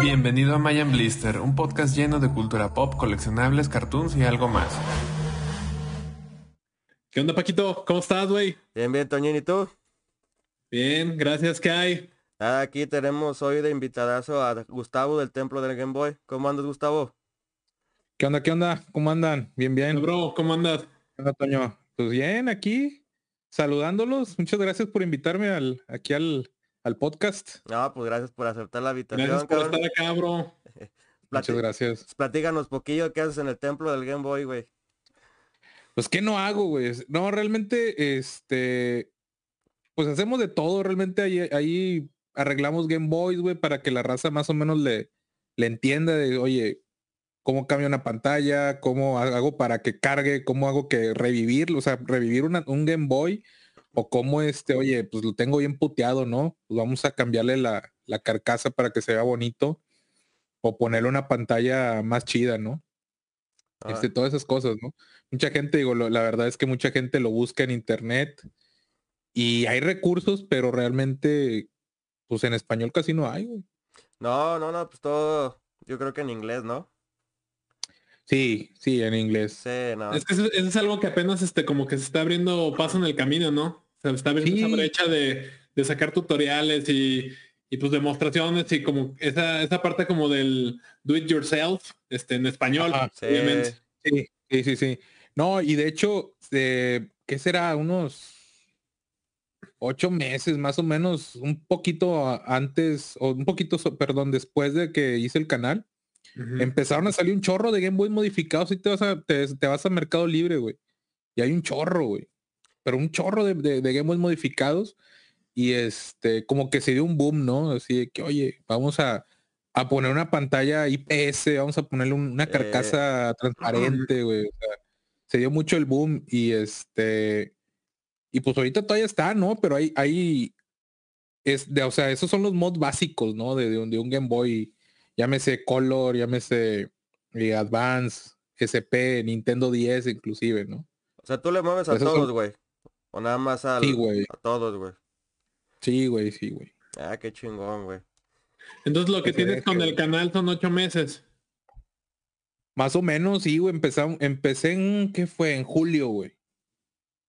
Bienvenido a Mayan Blister, un podcast lleno de cultura pop, coleccionables, cartoons y algo más. ¿Qué onda, Paquito? ¿Cómo estás, güey? Bien, bien, Toñín, ¿y tú? Bien, gracias, ¿qué hay? Nada, aquí tenemos hoy de invitadazo a Gustavo del Templo del Game Boy. ¿Cómo andas, Gustavo? ¿Qué onda? ¿Qué onda? ¿Cómo andan? Bien, bien. Bro, ¿cómo andas? ¿Qué onda, Toño? Pues bien, aquí saludándolos. Muchas gracias por invitarme al, aquí al, al podcast. No, pues gracias por aceptar la invitación. Gracias por cabrón. estar acá, bro. Muchas gracias. Platíganos poquillo qué haces en el Templo del Game Boy, güey. Pues, ¿qué no hago, güey? No, realmente, este, pues hacemos de todo. Realmente ahí, ahí arreglamos Game Boys, güey, para que la raza más o menos le, le entienda de, oye, cómo cambia una pantalla, cómo hago para que cargue, cómo hago que revivirlo, o sea, revivir una- un Game Boy, o cómo este, oye, pues lo tengo bien puteado, ¿no? Pues vamos a cambiarle la, la carcasa para que se vea bonito, o ponerle una pantalla más chida, ¿no? Ah, Este, todas esas cosas, ¿no? Mucha gente, digo, lo- la verdad es que mucha gente lo busca en internet y hay recursos, pero realmente, pues en español casi no hay, güey. No, no, no, pues todo, yo creo que en inglés, ¿no? Sí, sí, en inglés. Sí, no. Es que eso, eso es algo que apenas este como que se está abriendo paso en el camino, ¿no? Se está abriendo Sí. esa brecha de, de sacar tutoriales y, y pues demostraciones y como esa, esa parte como del do it yourself, este, en español, Ajá, obviamente. Sí, sí, sí, sí. No, y de hecho, eh, ¿qué será? Unos ocho meses más o menos, un poquito antes, o un poquito, perdón, después de que hice el canal, empezaron a salir un chorro de Game Boy modificados y te vas a, te, te vas a Mercado Libre, güey. Y hay un chorro, güey. Pero un chorro de, de, de Game modificados. Y este, como que se dio un boom, ¿no? Así de que, oye, vamos a, a poner una pantalla IPS, vamos a ponerle un- una Eh. carcasa transparente, güey. O sea, se dio mucho el boom y este, y pues ahorita todavía está, ¿no? Pero hay, hay, es de, o sea, esos son los mods básicos, ¿no? De, de un, de un Game Boy, llámese Color, llámese eh, Advance, SP, Nintendo 10 inclusive, ¿no? O sea, tú le mueves a Esos todos, güey. O nada más al, Sí, güey. a todos, güey. Sí, güey, sí, güey. Ah, qué chingón, güey. Entonces lo que se tienes con el canal son ocho meses. Más o menos, sí, güey, empezamos, empecé en, ¿qué fue? En julio, güey.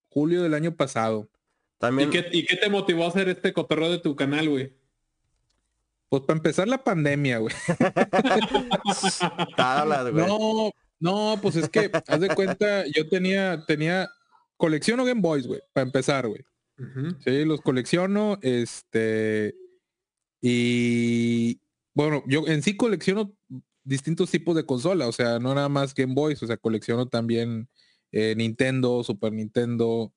Julio del año pasado. ¿Y También, qué, ¿Y qué te motivó a hacer este cotorreo de tu canal, güey? Pues para empezar la pandemia, güey. tablas, güey. No, no, pues es que, haz de cuenta, yo tenía, tenía, colecciono Game Boys, güey, para empezar, güey. Sí, los colecciono, este, y bueno, yo en sí colecciono distintos tipos de consola, o sea, no nada más Game Boys, o sea, colecciono también eh, Nintendo, Super Nintendo,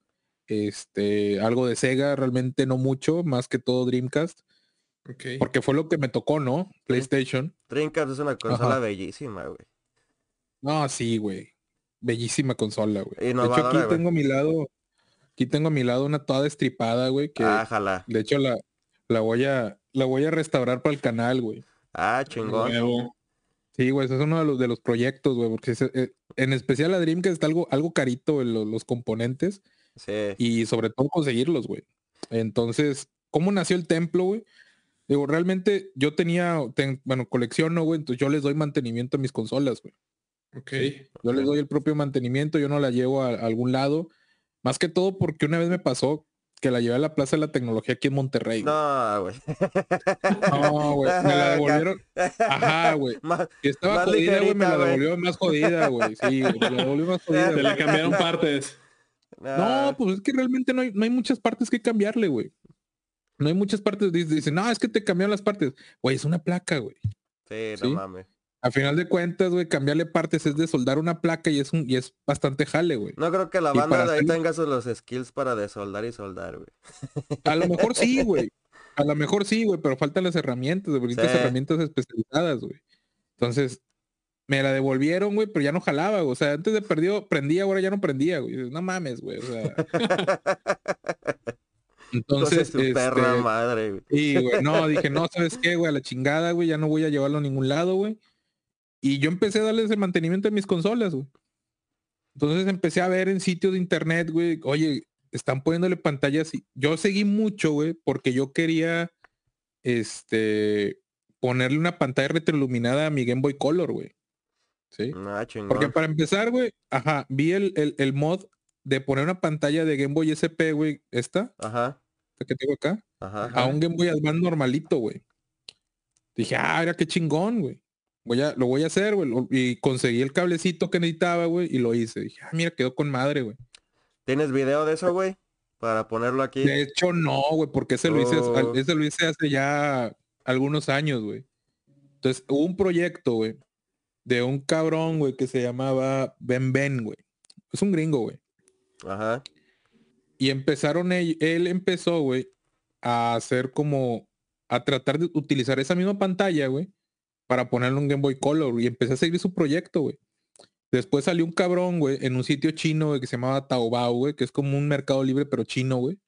este, algo de Sega, realmente no mucho, más que todo Dreamcast, porque fue lo que me tocó, ¿no? PlayStation. Dreamcast es una consola Ajá. bellísima, güey. No, sí, güey. Bellísima consola, güey. De hecho, aquí tengo a mi lado, aquí tengo a mi lado una toda destripada, güey, que Ájala. de hecho la, la voy a, la voy a restaurar para el canal, güey. Ah, chingón. Huevo. Sí, güey, ese es uno de los, de los proyectos, güey, porque eh, en especial a Dreamcast está algo, algo carito lo- los, componentes Sí. y sobre todo conseguirlos, güey. Entonces, ¿cómo nació el templo, güey? Digo, realmente yo tenía, ten- bueno, colecciono, güey, entonces yo les doy mantenimiento a mis consolas, güey. Ok. Yo les doy el propio mantenimiento, yo no la llevo a, a algún lado. Más que todo porque una vez me pasó que la llevé a la Plaza de la Tecnología aquí en Monterrey. güey. No, güey. No, güey. Me la devolvieron. Ajá, güey. Más- Si estaba Más jodida, güey, me la devolvió más jodida, güey. Sí, güey, me la devolvió más jodida. Te le cambiaron partes. Ah, No, pues es que realmente no hay, no hay muchas partes que cambiarle, güey. No hay muchas partes. Dice- Dicen, no, es que te cambiaron las partes. Güey, es una placa, güey. Sí, no ¿sí? mames. A final de cuentas, güey, cambiarle partes es de soldar una placa y es un, y es bastante jale, güey. No creo que la banda de ahí tenga los skills para desoldar y soldar, güey. A lo mejor sí, güey. A lo mejor sí, güey, pero faltan las herramientas, güey, Sí. herramientas especializadas, güey. Entonces, me la devolvieron, güey, pero ya no jalaba, güey. O sea, antes de perdió, prendía, ahora ya no prendía, güey. No mames, güey. O sea. Entonces, Entonces, su perra este, madre, güey. Sí, güey. No, dije, no, ¿sabes qué, güey? A la chingada, güey. Ya no voy a llevarlo a ningún lado, güey. Y yo empecé a darles el mantenimiento a mis consolas, güey. Entonces empecé a ver en sitios de internet, güey, oye, están poniéndole pantallas yo seguí mucho, güey, porque yo quería, este, ponerle una pantalla retroiluminada a mi Game Boy Color, güey. ¿Sí? Ah. Porque para empezar, güey, ajá, vi el, el, el mod de poner una pantalla de Game Boy SP, güey, esta, Ajá, esta que tengo acá, ajá. a un Game Boy Advance normalito, güey. Dije, ah, mira qué chingón, güey. Voy a, lo voy a hacer, güey. Y conseguí el cablecito que necesitaba, güey, y lo hice. Dije, ah, mira, quedó con madre, güey. ¿Tienes video de eso, güey? Para ponerlo aquí. De hecho, no, güey, porque ese lo hice, Oh. ese lo hice hace ya algunos años, güey. Entonces, hubo un proyecto, güey, de un cabrón, güey, que se llamaba Ben Ben, güey. Es un gringo, güey. Ajá. Y empezaron, él, él empezó, güey, a hacer como, a tratar de utilizar esa misma pantalla, güey, para ponerle un Game Boy Color. Y empecé a seguir su proyecto, güey. Después salió un cabrón, güey, en un sitio chino, güey, que se llamaba Taobao, güey, que es como un mercado libre, pero chino, güey.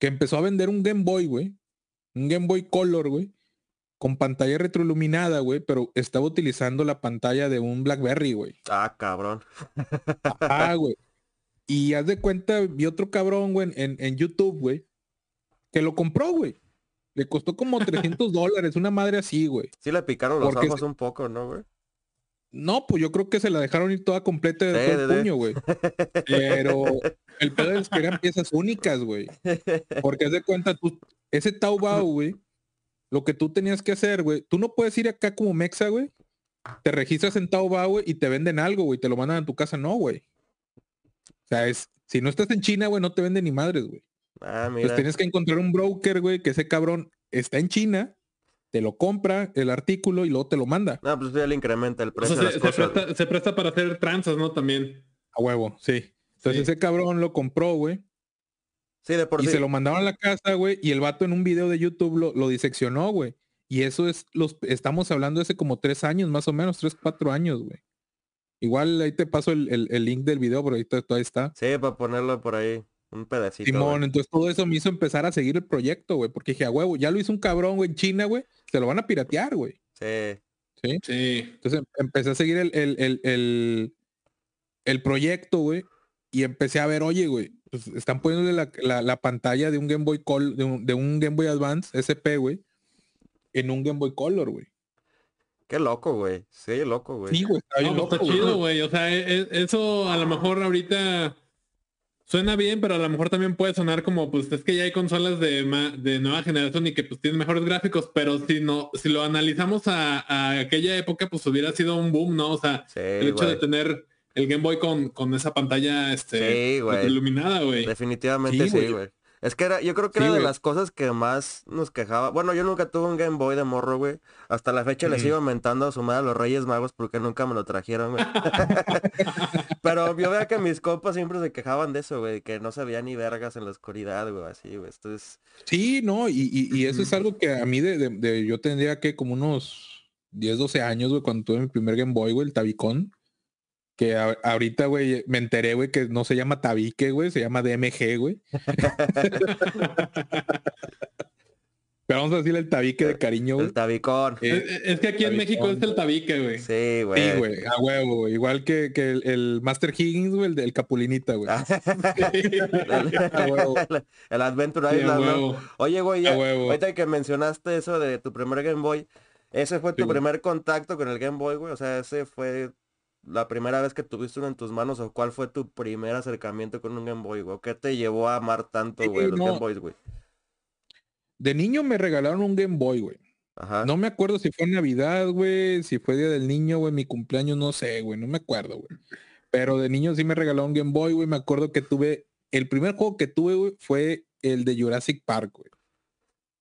Que empezó a vender un Game Boy, güey. Un Game Boy Color, güey. Con pantalla retroiluminada, güey. Pero estaba utilizando la pantalla de un Blackberry, güey. Ah, cabrón. Ah, güey. Y haz de cuenta, vi otro cabrón, güey, en, en YouTube, güey. Que lo compró, güey. Le costó como 300 dólares, una madre así, güey. Sí le picaron los Porque ojos se- un poco, ¿no, güey? No, pues yo creo que se la dejaron ir toda completa de todo el puño, güey. Pero el pedo es que eran piezas únicas, güey. Porque haz de cuenta, tú, ese Taobao, güey, lo que tú tenías que hacer, güey, tú no puedes ir acá como Mexa, güey. Te registras en Taobao, güey, y te venden algo, güey, te lo mandan a tu casa, no, güey. O sea, es, si no estás en China, güey, no te venden ni madres, güey. Ah, Entonces tienes que encontrar un broker, güey, que ese cabrón está en China, te lo compra, el artículo, y luego te lo manda. No, pues ya le incrementa el O precio sea, de se, las se cosas. güey. presta, se presta para hacer tranzas, ¿no? También. A huevo, sí. Entonces Sí. ese cabrón lo compró, güey. Sí, de por y sí. se lo mandaron a la casa, güey, y el vato en un video de YouTube lo, lo diseccionó, güey. Y eso es, los, estamos hablando de hace como tres años, más o menos, tres, cuatro años, güey. Igual ahí te paso el, el- el link del video, pero ahorita todavía está. Sí, para ponerlo por ahí. Un pedacito. Simón, güey. entonces todo eso me hizo empezar a seguir el proyecto, güey, porque dije, a huevo, ya lo hizo un cabrón, güey, en China, güey, se lo van a piratear, güey. Sí. ¿Sí? Sí. Entonces em- empecé a seguir el, el, el, el, el proyecto, güey, y empecé a ver, oye, güey, pues están poniéndole la, la, la pantalla de un Game Boy Color, de un, de un Game Boy Advance SP, güey, en un Game Boy Color, güey. Qué loco, güey. Sí, loco, güey. Sí, güey, está bien No, loco, está chido, güey. O sea, e- e- eso a lo mejor ahorita suena bien, pero a lo mejor también puede sonar como, pues es que ya hay consolas de, de nueva generación y que pues tienen mejores gráficos, pero si no, si lo analizamos a, a aquella época, pues hubiera sido un boom, ¿no? O sea, Sí, el hecho de tener el Game Boy con, con esa pantalla este Sí, iluminada, güey. Definitivamente sí, güey. Es que era, yo creo que Sí, era de güey. las cosas que más nos quejaba. Bueno, yo nunca tuve un Game Boy de morro, güey. Hasta la fecha le Ujú. sigo mentando a su madre a los Reyes Magos porque nunca me lo trajeron, güey. Pero yo veo que mis compas siempre se quejaban de eso, güey, que no se veía ni vergas en la oscuridad, güey, así, güey. Entonces, Sí, no, y, y, y eso es algo que a mí de, de- de- yo tendría que como unos 10, 12 años, güey, cuando tuve mi primer Game Boy, güey, el Tabicón. Que a- ahorita, güey, me enteré, güey, que no se llama tabique, güey, se llama DMG, güey. Pero vamos a decirle el tabique de cariño, güey. el tabicón. Eh, Es, es que aquí en México es el tabique, güey. Sí, güey. Sí, güey, a huevo, güey. Igual que, que el, el Master Higgins, güey, el del Capulinita, güey. Ah. A huevo. el, el Adventure Sí, Island. Oye, güey, A ya- huevo. ahorita que mencionaste eso de tu primer Game Boy, ¿ese fue tu Sí, güey. primer contacto con el Game Boy, güey? O sea, ¿ese fue la primera vez que tuviste uno en tus manos o cuál fue tu primer acercamiento con un Game Boy, güey? ¿O ¿Qué te llevó a amar tanto, Sí, güey, los no. Game Boys, güey? De niño me regalaron un Game Boy, güey. Ajá. No me acuerdo si fue Navidad, güey, si fue Día del Niño, güey, mi cumpleaños, no sé, güey, no me acuerdo, güey. Pero de niño sí me regalaron un Game Boy, güey, me acuerdo que tuve, el primer juego que tuve, güey, fue el de Jurassic Park, güey.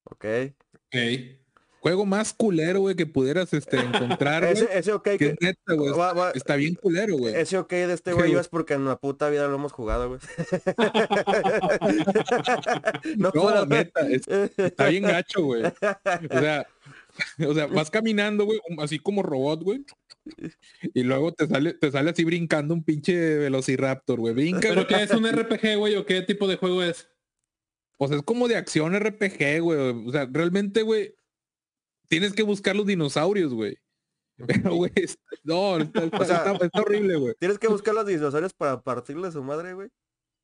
Ok. Ok. Juego más culero, güey, que pudieras este, encontrar. Ese, ese ok que que... es neta, güey. va- va- Está bien culero, güey. Ese ok de este güey es porque en la puta vida lo hemos jugado, güey. no, No, fuera- neta, es- está bien gacho, güey. O sea, o sea, vas caminando, güey, así como robot, güey. Y luego te sale, te sale así brincando un pinche velociraptor, güey. Brinca, ¿Pero qué es un RPG, güey? ¿O qué tipo de juego es? O sea, es como de acción RPG, güey. O sea, realmente, güey, tienes que buscar los dinosaurios, güey. Pero, güey, no, está, está- O sea- está- está horrible, güey. Tienes que buscar los dinosaurios para partirle su madre, güey.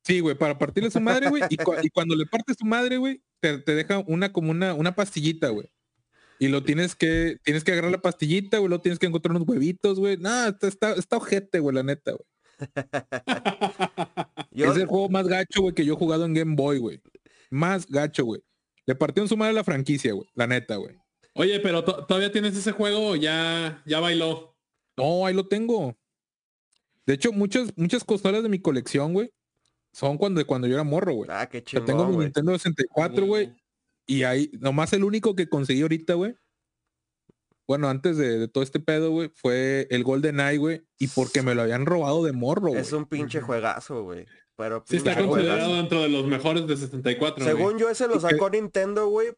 Sí, güey, para partirle su madre, güey. Y, cua- y cuando le partes su madre, güey, te, te deja una como una, una pastillita, güey. Y lo tienes que, tienes que agarrar la pastillita, güey, lo tienes que encontrar unos huevitos, güey. Nah, está, está, está ojete, güey, la neta, güey. Es el juego más gacho, güey, que yo he jugado en Game Boy, güey. Más gacho, güey. Le partió en su madre a la franquicia, güey. La neta, güey. Oye, pero to- todavía tienes ese juego o ya, ya bailó. No, ahí lo tengo. De hecho, muchas, muchas consolas de mi colección, güey, son cuando, cuando yo era morro, güey. ah, qué O sea, tengo chingón, mi güey. Nintendo 64, güey. Y ahí, nomás el único que conseguí ahorita, güey. Bueno, antes de, de todo este pedo, güey, fue el Golden Eye, güey. Y porque me lo habían robado de morro, güey. Es un pinche juegazo, güey. Pero Sí está considerado juegazo. dentro de los mejores de 64. güey. Según yo, ese lo sacó Nintendo, güey,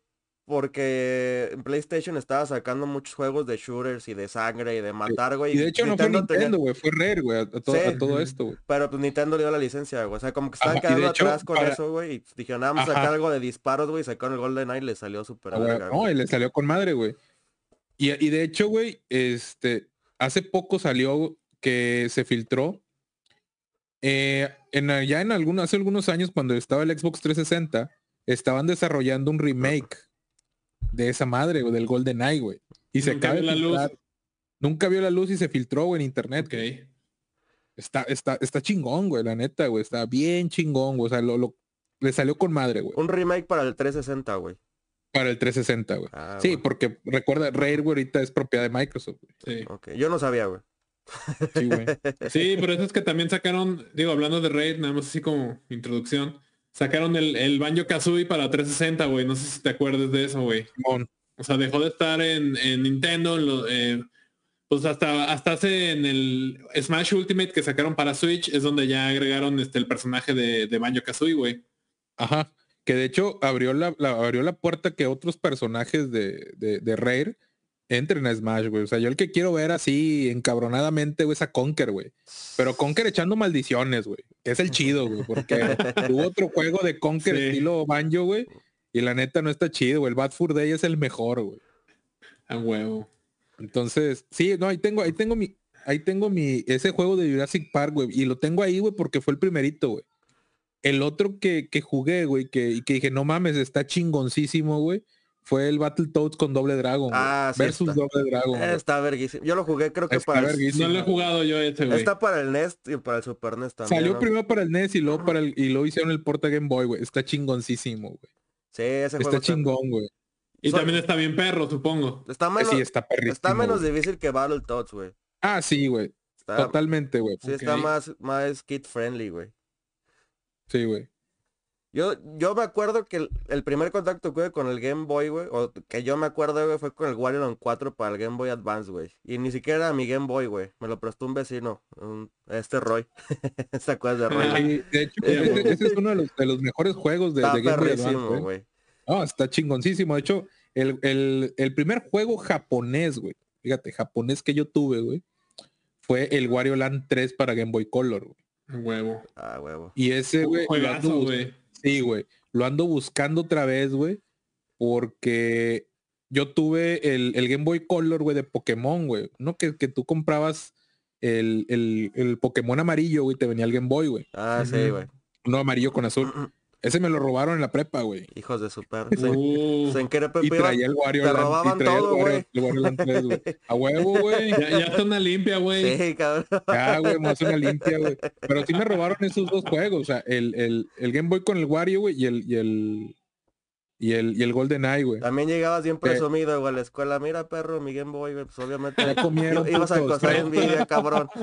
porque en PlayStation estaba sacando muchos juegos de shooters y de sangre y de matar, güey. Y de hecho no fue Nintendo, güey. Fue Rare, güey, a, a to- Sí. a todo esto, güey. Pero pues Nintendo le dio la licencia, güey. O sea, como que estaban Ajá, quedando hecho, atrás con para- eso, güey. Y dijeron, ah, vamos a sacar algo de disparos, güey. Sacaron el Golden Eye y le salió súper No, y le salió con madre, güey. Y, y de hecho, güey, este, hace poco salió que se filtró. eh, en, ya en algunos, hace algunos años, cuando estaba el Xbox 360, estaban desarrollando un remake de esa madre, güey, del Golden Eye, güey. Y se acaba la luz. Nunca vio la luz y se filtró, güey, en internet. Ok. güey. Está, está, está chingón, güey, la neta, güey. Está bien chingón, güey. O sea, lo, lo- le salió con madre, güey. Un remake para el 360, güey. Para el 360, güey. Ah, Sí, porque recuerda, Rare, güey, ahorita es propiedad de Microsoft. güey. Sí. Ok, Yo no sabía, güey. Sí, güey. Sí, por eso es que también sacaron, digo, hablando de Raid, nada más así como introducción, sacaron el, el Banjo Kazooie para 360, güey. No sé si te acuerdas de eso, güey. O sea, dejó de estar en, en Nintendo, en lo- eh, pues hasta, hasta hace en el Smash Ultimate que sacaron para Switch, es donde ya agregaron este el personaje de, de Banjo Kazooie, güey. Ajá. Que de hecho abrió la, la- abrió la puerta que otros personajes de, de, de Rare entren a Smash, güey. O sea, yo el que quiero ver así encabronadamente, güey, es a Conker, güey. Pero Conker echando maldiciones, güey. Que es el chido, güey. Porque hubo otro juego de Conker Sí. estilo Banjo, güey. Y la neta no está chido, güey. El Bad Fur Day es el mejor, güey. A huevo. Entonces, sí, no, ahí tengo, ahí tengo mi, ahí tengo mi, ese juego de Jurassic Park, güey. Y lo tengo ahí, güey, porque fue el primerito, güey. El otro que, que jugué, güey, que, que dije, no mames, está chingoncísimo, güey. Fue el Battletoads con Doble Dragon. güey. Ah, sí versus está. Doble Dragon. güey. Está verguísimo. Yo lo jugué creo que Está para el... verguísimo. No lo he jugado yo ese, güey. Está para el NES y para el Super NES también. Salió ¿no? primero para el NES y luego para el, y luego hicieron el porta Game Boy, güey. Está chingoncísimo, güey. Sí, ese juego Está chingón, güey. Y también está bien perro, supongo. Está menos, Sí, está menos difícil que Battletoads, güey. Ah, sí, güey. Está, Totalmente, güey. sí, está más, más kid friendly, güey. Sí, güey. Yo, yo me acuerdo que el, el primer contacto que tuve con el Game Boy, güey, o que yo me acuerdo, güey, fue con el Wario 4 para el Game Boy Advance, güey. Y ni siquiera era mi Game Boy, güey. Me lo prestó un vecino, un- este Roy. ¿Se acuerdas de Roy? Sí, de hecho, ese, es uno de los, de los mejores juegos de, de Game Boy Advance, güey. No, está chingoncísimo. De hecho, el, el- el primer juego japonés, güey. Fíjate, japonés que yo tuve, güey. Fue el Wario Land 3 para Game Boy Color, güey. Huevo. Ah, huevo. Y ese, Juegazo, güey. Sí, güey. Lo ando buscando otra vez, güey. Porque yo tuve el, el Game Boy Color, güey, de Pokémon, güey. No que, que tú comprabas el, el, el Pokémon amarillo, güey, te venía el Game Boy, güey. Ah, sí, güey. No amarillo con azul. Ese me lo robaron en la prepa, güey. Hijos de super. Se, Uh, se en qué Y traía el Wario te Land. robaban y traía todo, el Wario, güey. el Wario Land 3, güey. A huevo, güey. ya, ya está una limpia, güey. Sí, cabrón. Ya, güey, me hace una limpia, güey. Pero sí me robaron esos dos juegos. O sea, el, el, el Game Boy con el Wario, güey, y el, y el, y el, y el Golden Eye, güey. También llegabas bien presumido, güey, a la escuela. Mira, perro, mi Game Boy, güey. Pues obviamente comieron. ibas a acosar envidia, cabrón.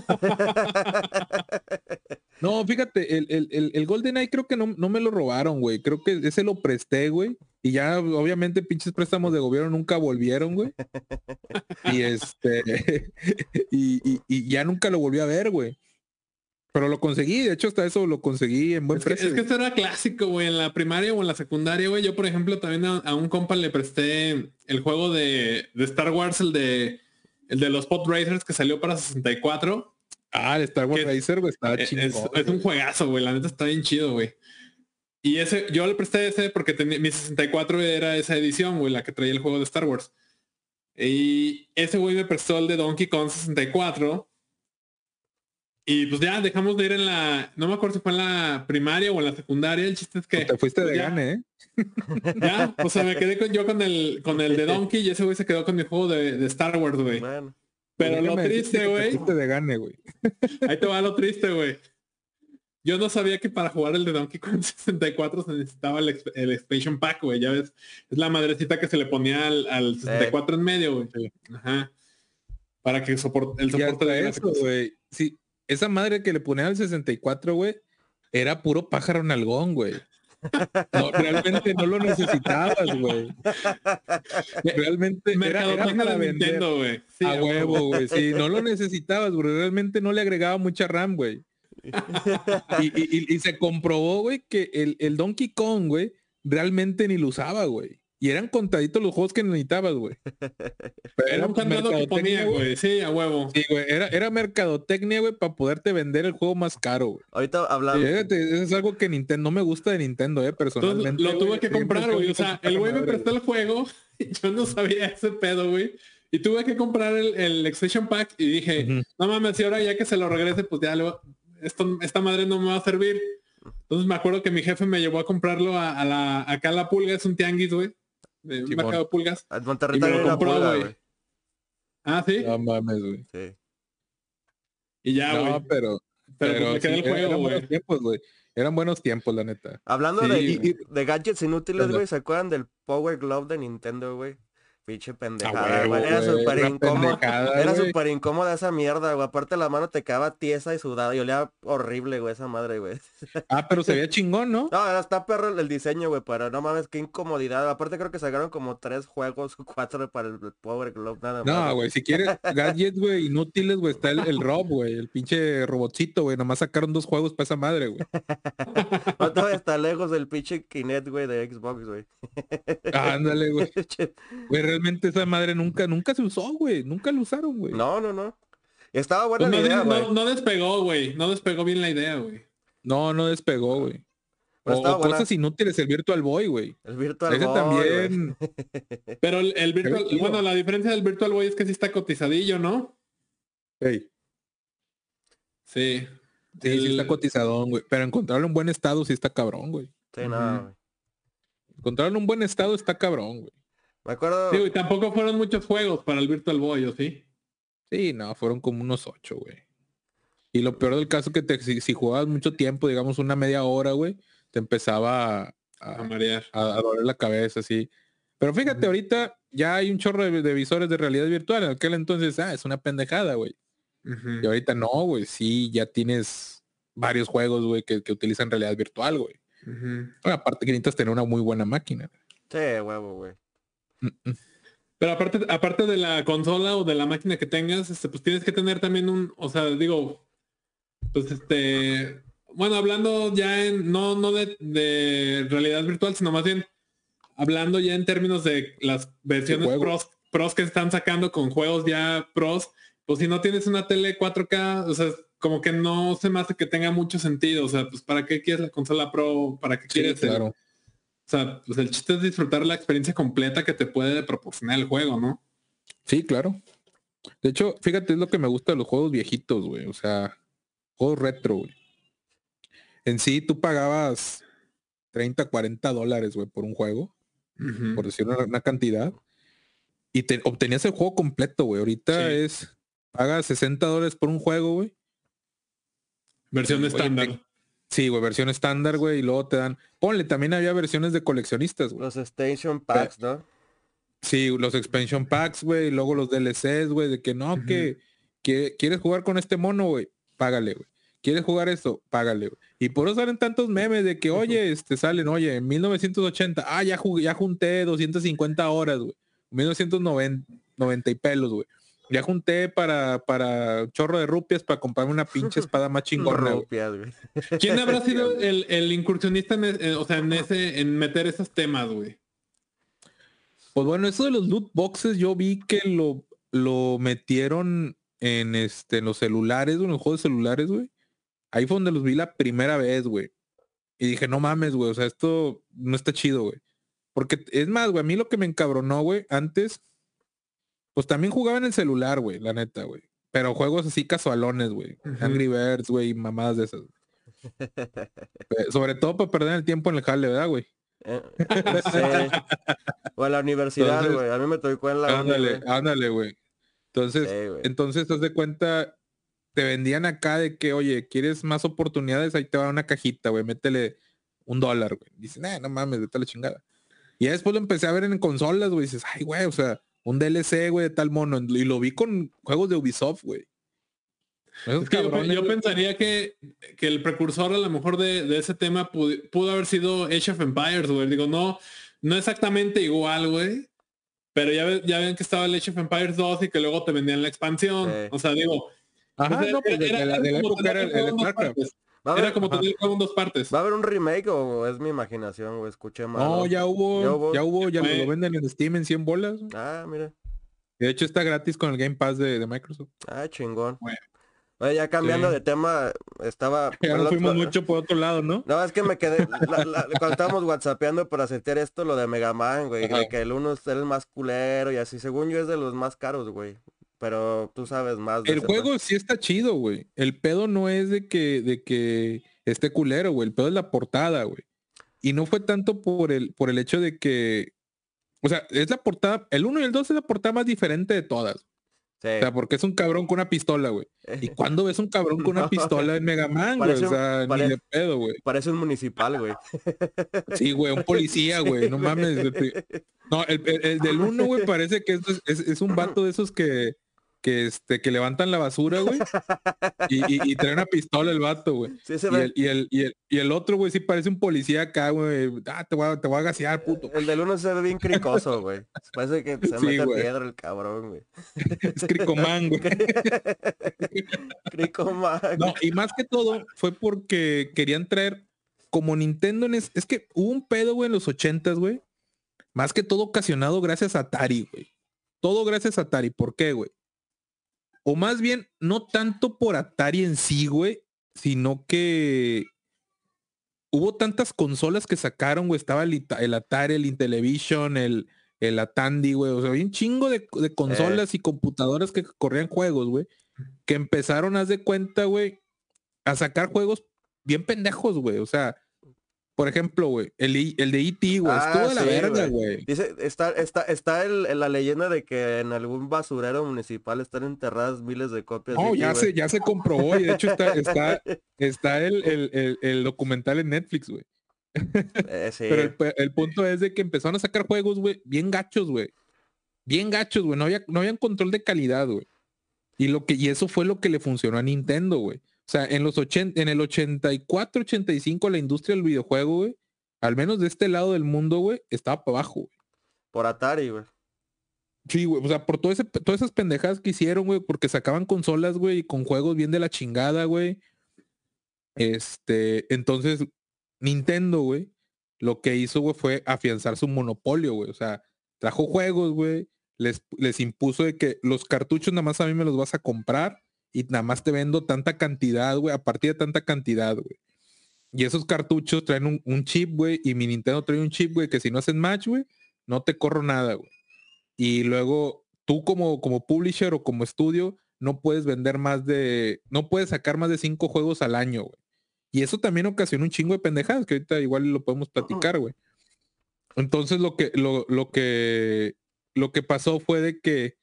No, fíjate, el, el, el, el Golden Eye creo que no, no me lo robaron, güey. Creo que ese lo presté, güey. Y ya, obviamente, pinches préstamos de gobierno nunca volvieron, güey. Y este, y, y, y ya nunca lo volví a ver, güey. Pero lo conseguí, de hecho, hasta eso lo conseguí en buen Es que, precio. es que esto era clásico, güey, en la primaria o en la secundaria, güey. Yo, por ejemplo, también a, a un compa le presté el juego de, de Star Wars, el de el de los Pod Racers que salió para 64. Ah, el Star Wars Racer, güey, estaba Es, chingón. es- es un juegazo, güey. La neta está bien chido, güey. Y ese, yo le presté ese porque tenía, mi 64 era esa edición, güey, la que traía el juego de Star Wars. Y ese güey me prestó el de Donkey Kong 64. Y pues ya dejamos de ir en la, no me acuerdo si fue en la primaria o en la secundaria, el chiste es que... Te fuiste de pues, ya- gane, ¿eh? Ya, o sea, me quedé con, yo con el, con el de Donkey y ese güey se quedó con mi juego de, de Star Wars, güey. Pero lo Déjame decirte triste, güey, de gane, güey. ahí te va lo triste, güey. Yo no sabía que para jugar el de Donkey Kong 64 se necesitaba el, el expansion pack, güey. Ya ves, es la madrecita que se le ponía al, al 64 en medio, güey. Ajá. Para que sopor- el soporte de eso, gráficos. güey. Sí, esa madre que le ponían al 64, güey, era puro pájaro nalgón, güey. No, realmente no lo necesitabas, güey. Realmente era, era para de vender güey. Sí, a huevo, güey. Sí, no lo necesitabas, güey. Realmente no le agregaba mucha RAM, güey. Y, y- y- y se comprobó, güey, que el, el Donkey Kong, güey, realmente ni lo usaba, güey. Y eran contaditos los juegos que necesitabas, güey. Pero Era un candado que mercadotecnia, ponía, güey. Sí, a huevo. Sí, güey, era, era mercadotecnia, güey, para poderte vender el juego más caro, güey. ahorita eso es algo que Nintendo no me gusta de Nintendo, eh, Entonces personalmente. lo tuve que comprar, güey. O sea, el güey me prestó el juego y yo no sabía ese pedo, güey. Y tuve que comprar el, el expansion pack y dije, no mames, y ahora ya que se lo regrese, pues ya lo, esto, esta madre no me va a servir. Entonces me acuerdo que mi jefe me llevó a comprarlo a, a la, acá a la pulga, es un tianguis, güey. De un mercado de pulgas. Monterrey una pulga, güey. Ah, sí. No mames, güey. Sí. Y ya, güey. No, pero, pero, pues me quedé sí, el juego, eran güey. buenos tiempos, güey. Eran buenos tiempos, la neta. Hablando Sí, de, de gadgets inútiles, güey, ¿se acuerdan del Power Glove de Nintendo, güey? Pinche pendejada, güey. Era súper pendejada, Era súper incómoda esa mierda, güey. Aparte la mano te quedaba tiesa y sudada y olía horrible, güey, esa madre, güey. Ah, pero se veía chingón, ¿no? No, era- está perro el, el diseño, güey, pero no mames, qué incomodidad. Aparte creo que sacaron como tres juegos, cuatro para el Power Glove, nada más. No, güey, si quieres gadgets, güey, inútiles, güey, está el, el Rob, güey, el pinche robotcito, güey, nomás sacaron dos juegos para esa madre, güey. No todavía está lejos del pinche Kinect, güey, de Xbox, güey. Ándale, güey. Realmente esa madre nunca, nunca se usó, güey, nunca lo usaron, güey. no, no, no. Estaba buena Pues la no, idea, no- güey. no despegó, güey. No despegó bien la idea, güey. No, no despegó, güey. O, cosas inútiles, el Virtual Boy, güey. El Virtual Ese Boy, también. Pero el, el Virtual, bueno, la diferencia del Virtual Boy es que sí está cotizadillo, ¿no? Ey, Sí. sí, El- sí está cotizadón, güey. Pero encontrarlo en buen estado sí está cabrón, güey. Sí, güey. Encontrarlo en buen estado está cabrón, güey. Me acuerdo... Sí, güey, tampoco fueron muchos juegos para el Virtual Boy, ¿o sí? Sí, no, fueron como unos ocho, güey. Y lo peor del caso es que te, si, si jugabas mucho tiempo, digamos una media hora, güey, te empezaba a, A a, marear. a- a doler la cabeza, así. Pero fíjate, ahorita ya hay un chorro de, de visores de realidad virtual. En aquel entonces, ah, es una pendejada, güey. Y ahorita no, güey. Sí, ya tienes varios juegos, güey, que, que utilizan realidad virtual, güey. Ujú. Bueno, aparte que necesitas tener una muy buena máquina. Sí, huevo, güey. Pero aparte, aparte de la consola o de la máquina que tengas, este, pues tienes que tener también un, o sea, digo, pues este, bueno, hablando ya en, no, no de, de realidad virtual, sino más bien hablando ya en términos de las versiones pros, pros que están sacando con juegos ya pros, pues si no tienes una tele 4K, o sea, como que no se me hace que tenga mucho sentido, o sea, pues para qué quieres la consola pro, para qué Sí, quieres claro. O sea, pues el chiste es disfrutar la experiencia completa que te puede proporcionar el juego, ¿no? Sí, claro. De hecho, fíjate, es lo que me gusta de los juegos viejitos, güey. O sea, juegos retro, güey. En sí, tú pagabas 30, 40 dólares, güey, por un juego, por decir una, una cantidad. Y te obtenías el juego completo, güey. Ahorita Sí. es, pagas 60 dólares por un juego, güey. Versión estándar. Sí, güey, versión estándar, güey. Y luego te dan, ponle, también había versiones de coleccionistas, güey. Los Station Packs, ¿no? Sí, los expansion packs, güey, y luego los DLCs, güey, de que no, que, que quieres jugar con este mono, güey, págale, güey. ¿Quieres jugar esto? Págale, güey. Y por eso salen tantos memes de que, oye, este salen, oye, en 1980, ah, ya jugué, ya junté 250 horas, güey. 1990 90 y pelos, güey. Ya junté para, para un chorro de rupias para comprarme una pinche espada más chingona. Rupias, güey. ¿Quién habrá sido el, el incursionista en, e- en- o sea, en ese, en meter esos temas, güey? Pues bueno, eso de los loot boxes yo vi que lo, lo metieron en este en los celulares, güey, en los juegos de celulares, güey. Ahí fue donde los vi la primera vez, güey. Y dije, no mames, güey, o sea, esto no está chido, güey. Porque es más, güey, a mí lo que me encabronó, güey, antes, pues también jugaba en el celular, güey, la neta, güey. Pero juegos así casualones, güey. Ujú. Angry Birds, güey, y mamadas de esas. Sobre todo para perder el tiempo en el jale, ¿verdad, güey? Eh, sí. O en la universidad, güey. A mí me tocó en la Ándale, güey. ándale, güey. Entonces, Sí, entonces, haz de cuenta, te vendían acá de que, oye, ¿quieres más oportunidades? Ahí te va una cajita, güey, métele un dólar, güey. Dicen, eh, no mames, vete a la chingada. Y ya después lo empecé a ver en consolas, güey. Dices, ay, güey, o sea, un DLC, güey, de tal mono. Y lo vi con juegos de Ubisoft, güey. Es que yo, pensaría que, que el precursor a lo mejor de, de ese tema pudo haber sido Age of Empires, güey. Digo, no, no exactamente igual, güey. Pero ya, ve- ya ven que estaba el Age of Empires 2 y que luego te vendían la expansión. Sí. O sea, digo, Ajá, pues, no, pues de, de la, de la como época era el, el StarCraft. partes. ¿Va a, Era como tener en dos partes. ¿Va a haber un remake o es mi imaginación, güey? Escuché mal. No, ya hubo, Ya hubo. ya hubo, ya Fue- lo venden en Steam en 100 bolas. Ah, mira. De hecho está gratis con el Game Pass de, de Microsoft. Ah, chingón. Bueno. Oye, ya cambiando Sí. de tema, estaba... Ya nos otro- fuimos mucho por otro lado, ¿no? No, es que me quedé, la- la- cuando estábamos whatsappeando para sentir esto, lo de Mega Man, güey, de que el uno es el más culero y así, según yo es de los más caros, güey. Pero tú sabes más de El juego sí está chido, güey. El pedo no es de que, de que esté culero, güey. El pedo es la portada, güey. Y no fue tanto por el, por el hecho de que. O sea, es la portada. El 1 y el 2 es la portada más diferente de todas. O sea, porque es un cabrón con una pistola, güey. ¿Y cuándo ves un cabrón con una No. pistola en Mega Man, güey? Parece O sea, pare- ni de pedo, güey. Parece un municipal, güey. Sí, güey, un policía, güey. No mames. No, el, el- el del 1, güey, parece que es- es un vato de esos que, que, este, que levantan la basura, güey. Y, y, y trae una pistola el vato, güey. Sí Y el, y, el, y, el, y el otro, güey, sí parece un policía acá, güey. Ah, te voy a, te voy a gasear, puto. El del uno se ve bien cricoso, güey. Parece que se Sí, mete güey. piedra el cabrón, güey. Es cricomán, güey. Crico man. No, y más que todo fue porque querían traer como Nintendo en es, es que hubo un pedo, güey, en los ochentas, güey. Más que todo ocasionado gracias a Atari, güey. Todo gracias a Atari. ¿Por qué, güey? O más bien, no tanto por Atari en sí, güey, sino que hubo tantas consolas que sacaron, güey. Estaba el, Atari, el Intellivision, el, el Atandi, güey. O sea, había un chingo de, de consolas y computadoras que corrían juegos, güey. Que empezaron, haz de cuenta, güey, a sacar juegos bien pendejos, güey. O sea, por ejemplo, güey, el, de E.T., güey. Ah, estuvo de la verga, güey. Dice, está, está, está el, la leyenda de que en algún basurero municipal están enterradas miles de copias. No, E.T., ya se, ya se comprobó y de hecho está, está, está el, el- el- documental en Netflix, güey. Eh, sí. Pero el, punto es de que empezaron a sacar juegos, güey, bien gachos, güey. Bien gachos, güey. No había, no había control de calidad, güey. Y lo que, y eso fue lo que le funcionó a Nintendo, güey. O sea, en los 80, en el 84, 85, la industria del videojuego, güey, al menos de este lado del mundo, güey, estaba para abajo, güey. Por Atari, güey. Sí, güey. O sea, por todo ese, todas esas pendejadas que hicieron, güey, porque sacaban consolas, güey, y con juegos bien de la chingada, güey. Este, entonces, Nintendo, güey, lo que hizo, güey, fue afianzar su monopolio, güey. O sea, trajo juegos, güey, les, les impuso de que los cartuchos nada más a mí me los vas a comprar y nada más te vendo tanta cantidad, güey, a partir de tanta cantidad, güey. Y esos cartuchos traen un, un chip, güey, y mi Nintendo trae un chip, güey, que si no hacen match, güey, no te corro nada, güey. Y luego tú como, como publisher o como estudio no puedes vender más de, no puedes sacar más de cinco juegos al año, güey. Y eso también ocasiona un chingo de pendejadas, que ahorita igual lo podemos platicar, güey. Entonces lo que, lo, lo que, lo que pasó fue de que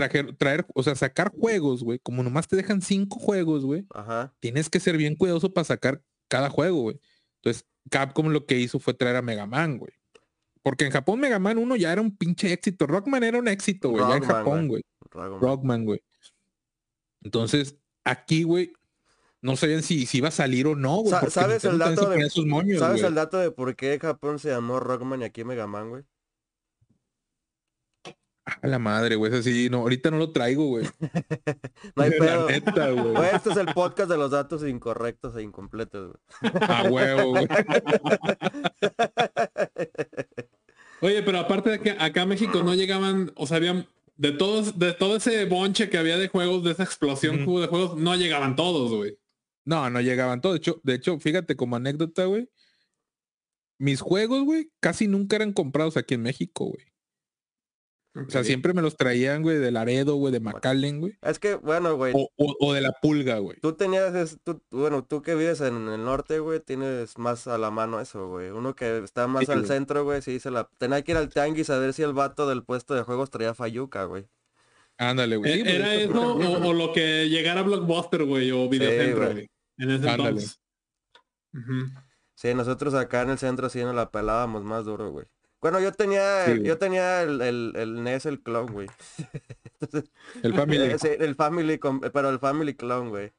trajer, traer, o sea, sacar juegos, güey, como nomás te dejan cinco juegos, güey, Ajá. tienes que ser bien cuidadoso para sacar cada juego, güey. Entonces, Capcom lo que hizo fue traer a Mega Man, güey. Porque en Japón Mega Man 1 ya era un pinche éxito. Rockman era un éxito, güey. Ya en Japón, güey. Rockman, güey. Entonces, aquí, güey, no sabían si, si iba a salir o no, güey. ¿sabes el dato de- moños, ¿Sabes el dato de por qué Japón se llamó Rockman y aquí Mega Man, güey? A la madre, güey. Es así, no, ahorita no lo traigo, güey. No hay La pedo. neta, güey. Este es el podcast de los datos incorrectos e incompletos, güey. A huevo, güey. Oye, pero aparte de que acá a México no llegaban, o sea, habían de todos, de todo ese bonche que había de juegos, de esa explosión hubo de juegos, no llegaban todos, güey. No, no llegaban todos. De hecho, de hecho, fíjate como anécdota, güey. Mis juegos, güey, casi nunca eran comprados aquí en México, güey. O sea, siempre me los traían, güey, de Laredo, güey, de McAllen, güey. Es que, bueno, güey. O, o- o de la pulga, güey. Tú tenías, es- tú- bueno, tú que vives en el norte, güey, tienes más a la mano eso, güey. Uno que está más Sí, al güey. centro, güey, sí se la... Tenía que ir al tianguis a ver si el vato del puesto de juegos traía Fayuca, güey. Ándale, güey. Sí, pues, ¿Era eso o, o lo que llegara a Blockbuster, güey, o Videocentro, güey. güey? En ese Ándale. entonces. Sí, nosotros acá en el centro sí nos la pelábamos más duro, güey. Bueno, yo tenía, Sí, yo tenía el, el, el NES, el clon, güey. El Family. Eh, sí, el Family, pero el Family Clone, güey.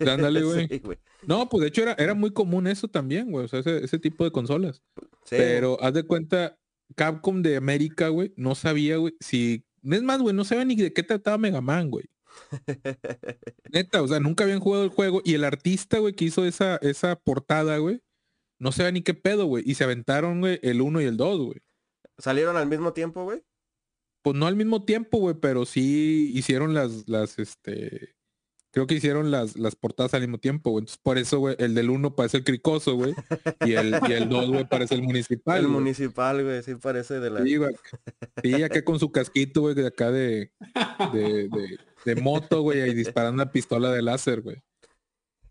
Ándale, güey. Sí. No, pues de hecho era, era muy común eso también, güey. O sea, ese, ese tipo de consolas. Sí, Pero haz de cuenta, Capcom de América, güey, no sabía, güey, si... Es más, güey, no sabía ni de qué trataba Mega Man, güey. Neta, o sea, nunca habían jugado el juego. Y el artista, güey, que hizo esa, esa portada, güey, no sabía ni qué pedo, güey. Y se aventaron, güey, el 1 y el 2, güey. ¿Salieron al mismo tiempo, güey? Pues no al mismo tiempo, güey, pero sí hicieron las, las, este... Creo que hicieron las, las portadas al mismo tiempo, güey. Entonces, por eso, güey, el del 1 parece el cricoso, güey. Y el, y el 2, güey, parece el municipal. el güey. municipal, güey, sí parece de la... Sí, güey. Sí, acá con su casquito, güey, de acá de, de, de, de moto, güey, y disparando una pistola de láser, güey.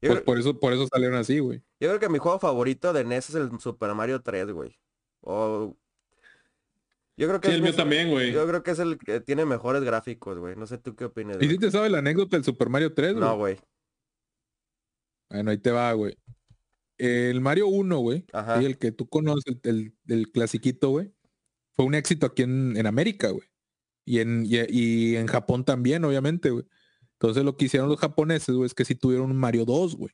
Yo, Pues creo- por eso, por eso salieron así, güey. yo creo que mi juego favorito de NES es el Super Mario 3, güey. O... Yo creo que Sí, es el mío también, güey. Yo creo que es el que tiene mejores gráficos, güey. No sé tú qué opinas. ¿Y si te sabe la anécdota del Super Mario 3, güey? No, güey. Bueno, ahí te va, güey. El Mario 1, güey, Ajá. sí, el que tú conoces, el, el, el clasiquito, güey, fue un éxito aquí en, en América, güey. Y en, y, y en Japón también, obviamente, güey. Entonces lo que hicieron los japoneses, güey, es que sí tuvieron un Mario 2, güey.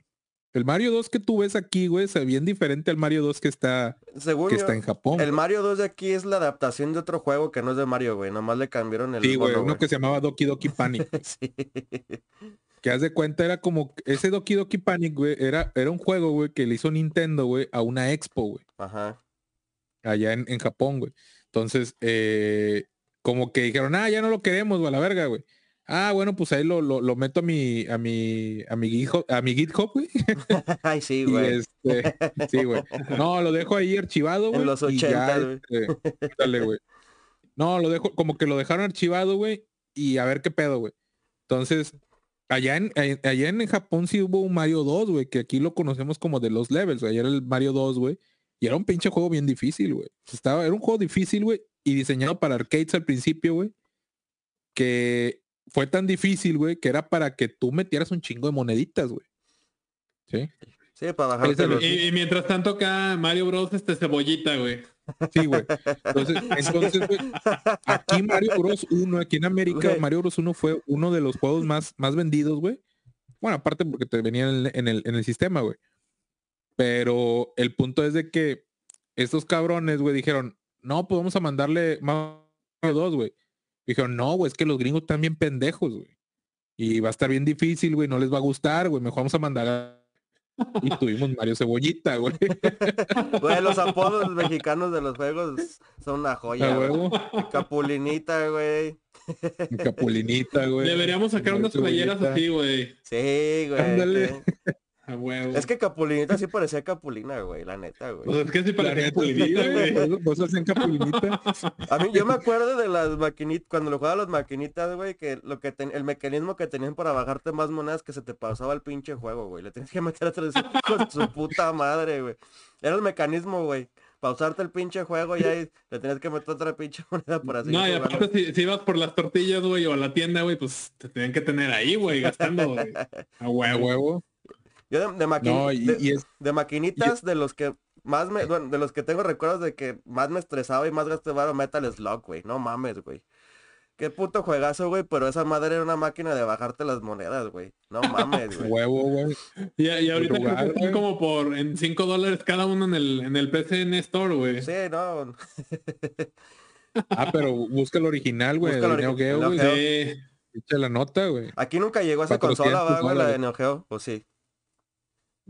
El Mario 2 que tú ves aquí, güey, es bien diferente al Mario 2 que está, Según que yo, está en Japón. el güey. Mario 2 de aquí es la adaptación de otro juego que no es de Mario, güey. Nomás le cambiaron el Sí, güey, uno que se llamaba Doki Doki Panic. Sí. que haz de cuenta era como ese Doki Doki Panic, güey, era, era un juego, güey, que le hizo Nintendo, güey, a una expo, güey, Ajá. allá en, en Japón, güey. Entonces, eh, como que dijeron, ah, ya no lo queremos, güey, a la verga, güey. Ah, bueno, pues ahí lo, lo, lo meto a mi, a mi, a mi GitHub, a mi GitHub, güey. Ay, sí, güey. este, sí, güey. No, lo dejo ahí archivado, güey. En los y ya, 80, güey. este, dale, güey. No, lo dejo, como que lo dejaron archivado, güey. Y a ver qué pedo, güey. Entonces, allá en, allá en Japón sí hubo un Mario 2, güey, que aquí lo conocemos como de los levels. Allá era el Mario 2, güey. Y era un pinche juego bien difícil, güey. Estaba, era un juego difícil, güey. Y diseñado para arcades al principio, güey. Que fue tan difícil, güey, que era para que tú metieras un chingo de moneditas, güey. ¿Sí? Sí, para los... Y, y mientras tanto acá Mario Bros. este cebollita, güey. Sí, güey. Entonces, entonces, güey, aquí Mario Bros 1, aquí en América, Güey. Mario Bros 1 fue uno de los juegos más, más vendidos, güey. Bueno, aparte porque te venía en el, en el, en el sistema, güey. Pero el punto es de que estos cabrones, güey, dijeron, no, pues vamos a mandarle Mario 2, güey. Dijeron, no, güey, es que los gringos están bien pendejos, güey. Y va a estar bien difícil, güey, no les va a gustar, güey. Mejor vamos a mandar a... Y tuvimos Mario Cebollita, güey. Güey, los apodos mexicanos de los juegos son una joya, güey. Capulinita, güey. Capulinita, güey. Deberíamos sacar Mario unas playeras Cebollita. así, güey. Sí, güey. Ándale. A huevo. Es que Capulinita sí parecía Capulina, güey, la neta, güey. Pues es que sí pulinita, sí, güey. Vos, hacen capulinita. A mí, yo me acuerdo de las maquinitas, cuando lo jugaba a las maquinitas, güey, que lo que ten- el mecanismo que tenían para bajarte más monedas que se te pausaba el pinche juego, güey. Le tenías que meter a tres con su puta madre, güey. Era el mecanismo, güey. Pausarte el pinche juego y ahí le tenías que meter otra pinche moneda para seguir No, y aparte si, si ibas por las tortillas, güey, o a la tienda, güey, pues te tenían que tener ahí, güey, gastando, güey. A huevo. Yo de, de maqui- No, y, de- y es, de maquinitas, de los que más me, bueno, de los que tengo recuerdos de que más me estresaba y más gasté varo Metal Slug, güey. No mames, güey. Qué puto juegazo, güey, pero esa madre era una máquina de bajarte las monedas, güey. No mames, güey. huevo, güey. Y, y ahorita creo que como por en 5 dólares cada uno en el, en el PCN Store, güey. Sí, no. Ah, pero busca el original, güey. Busca el Neo Geo, güey. Sí. Echa la nota, güey. Aquí nunca llegó esa 400 consola, ¿va, güey? La de. Neo Geo, ¿o sí?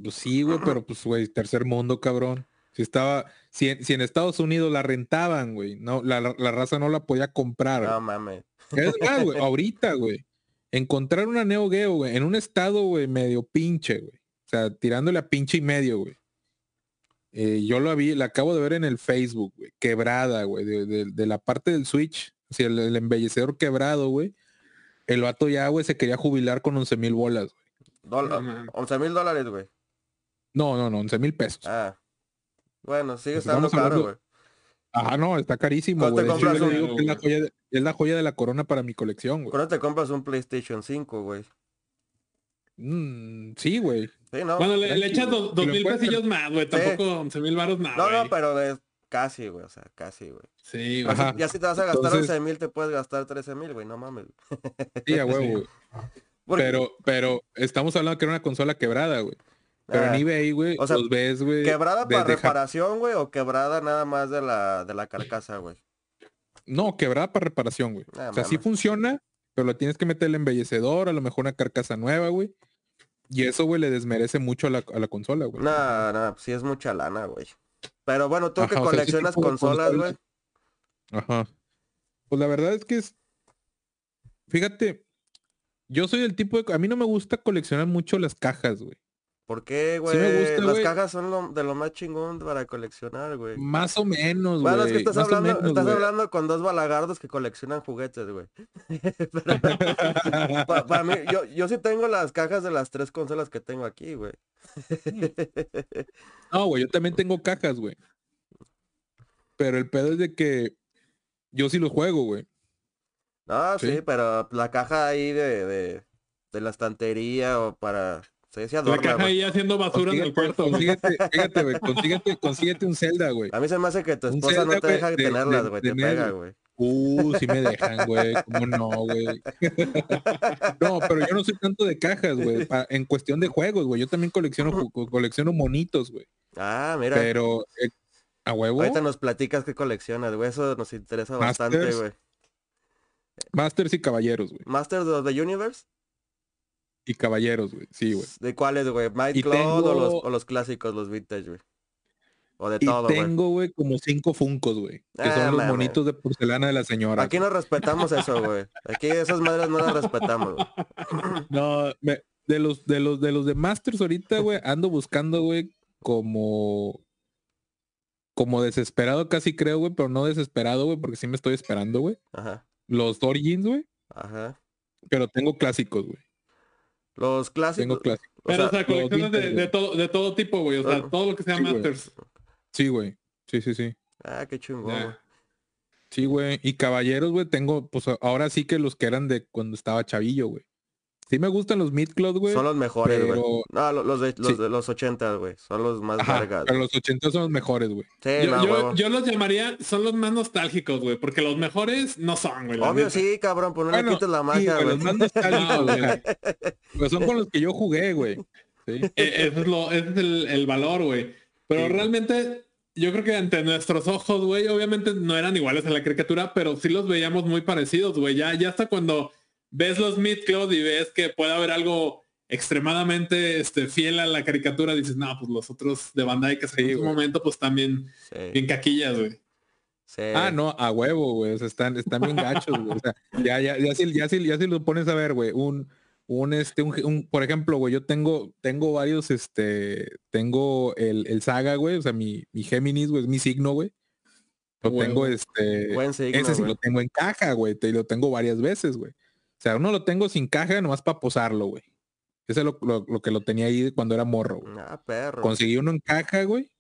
Pues sí, güey, pero pues, güey, tercer mundo, cabrón. Si estaba, si en, si en Estados Unidos la rentaban, güey, no, la, la- raza no la podía comprar. No mames. Es más, güey, ahorita, güey. Encontrar una Neo Geo, güey, en un estado, güey, medio pinche, güey. O sea, tirándole a pinche y medio, güey. Eh, yo lo vi, la acabo de ver en el Facebook, güey. Quebrada, güey, de, de- de la parte del Switch así el, el embellecedor quebrado, güey. El vato ya, güey, se quería jubilar con 11 mil bolas, güey. Dol- No, man. 11 mil dólares, güey. No, no, no, 11 mil pesos. Ah. Bueno, sigue Pues estando caro, güey. Ajá, no, está carísimo, ¿Cuánto güey. Compras yo le un- digo que es la joya de, es la joya de la corona para mi colección, güey. Eso te compras un PlayStation 5, güey. Mm, sí, güey. Sí, ¿no? Bueno, le, le echas dos, Te dos mil pesillos más, güey. Tampoco 11 mil baros nada. no, no, pero es casi, güey. O sea, casi, güey. Sí, güey. Ajá. Ya si te vas a gastar Entonces- 11 mil, te puedes gastar 13 mil, güey. No mames. Sí, a huevo, Sí. güey. Pero, pero estamos hablando que era una consola quebrada, güey. Pero Ah, en eBay, güey, o sea, los ves, güey. ¿Quebrada para reparación, güey? ¿O quebrada nada más de la, de la carcasa, güey? No, quebrada para reparación, güey. Ah, o sea, sí funciona, pero le tienes que meter el embellecedor, a lo mejor una carcasa nueva, güey. Y eso, güey, le desmerece mucho a la, a la consola, güey. No, no, sí es mucha lana, güey. Pero bueno, tú que Ajá, coleccionas consolas, güey. Ajá. Pues la verdad es que es. Fíjate, yo soy del tipo de. A mí no me gusta coleccionar mucho las cajas, güey. ¿Por qué, güey? Sí me gusta, Las güey. cajas son lo- de lo más chingón para coleccionar, güey. Más o menos, güey. Bueno, es que estás más hablando, menos, estás güey. hablando con dos balagardos que coleccionan juguetes, güey. Pa- para mí, yo, yo sí tengo las cajas de las tres consolas que tengo aquí, güey. No, güey, yo también tengo cajas, güey. Pero el pedo es de que yo sí los juego, güey. No, sí, Sí. pero la caja ahí de, de, de la estantería o para... Sí, sí La caja güey. ahí haciendo basura en el cuarto. consíguete, fíjate, güey, consíguete, consíguete un Zelda, güey. A mí se me hace que tu esposa no te deja de- tenerlas, de- güey. de Te pega, güey. güey. Uh, sí me dejan, güey. ¿Cómo no, güey? No, pero yo no soy tanto de cajas, güey. En cuestión de juegos, güey. Yo también colecciono, colecciono monitos, güey. Ah, mira. Pero eh, a huevo, Ahorita nos platicas qué coleccionas, güey. Eso nos interesa bastante, güey. Masters y caballeros, güey. Masters of the Universe. Y caballeros, güey. Sí, güey. ¿De cuáles, güey? Y Cloud o, los, o los clásicos, los vintage, güey. O de Y todo, tengo, güey, como cinco funcos, güey. Que Ah, son los mames. monitos de porcelana de la señora. Aquí no respetamos eso, güey. Aquí esas madres no las respetamos, güey. No, me- de los de los de los de Masters ahorita, güey, ando buscando, güey, como como desesperado casi creo, güey, pero no desesperado, güey, porque sí me estoy esperando, güey. Ajá. Los Origins, güey, Ajá. pero tengo clásicos, güey. Los clásicos. Tengo clásicos. Pero, o sea, sea, colecciones de, todo, de todo tipo, güey. O sea, Ah. todo lo que sea Sí, güey. Masters. Sí, güey. Sí, sí, sí. Ah, qué chingón, Ya. güey. Sí, güey. Y caballeros, güey, tengo, pues ahora sí que los que eran de cuando estaba chavillo, güey. Sí me gustan los Midcloud, güey. Son los mejores, güey. pero- No, lo- los de los, Sí. de los 80, güey. Son los más Ajá, pero los 80 son los mejores, güey. Sí, Yo, no, yo- los llamaría, son los más nostálgicos, güey. Porque los mejores no son, güey. Obvio sí, cabrón, pues no Bueno, le quites la magia, güey. los más nostálgicos, No, güey. Pues son con los que yo jugué, güey. Sí. E- Ese es, lo, ese es el, el valor, güey. Pero realmente, yo creo que ante nuestros ojos, güey, obviamente no eran iguales a la caricatura, pero sí los veíamos muy parecidos, güey. Ya, ya hasta cuando ves los Midcloud y ves que puede haber algo extremadamente este, fiel a la caricatura, dices, no, pues los otros de Bandai que Sí, en su momento, pues también Sí, bien caquillas, güey. sí. Ah, no, a huevo, güey. O sea, están, están bien gachos, güey. O sea, ya, ya, ya si, ya si, ya si lo pones a ver, güey, un, un, este, un, un- por ejemplo, güey, yo tengo, tengo varios, este, tengo el, el saga, güey, o sea, mi, mi Géminis, güey, es mi signo, güey. Lo Huevo. tengo, este, Buen signo, ese sí güey. lo tengo en caja, güey, te- y lo tengo varias veces, güey. O sea, uno lo tengo sin caja nomás para posarlo, güey. Ese es lo, lo- lo que lo tenía ahí cuando era morro, güey. Ah, perro. Conseguí uno en caja, güey.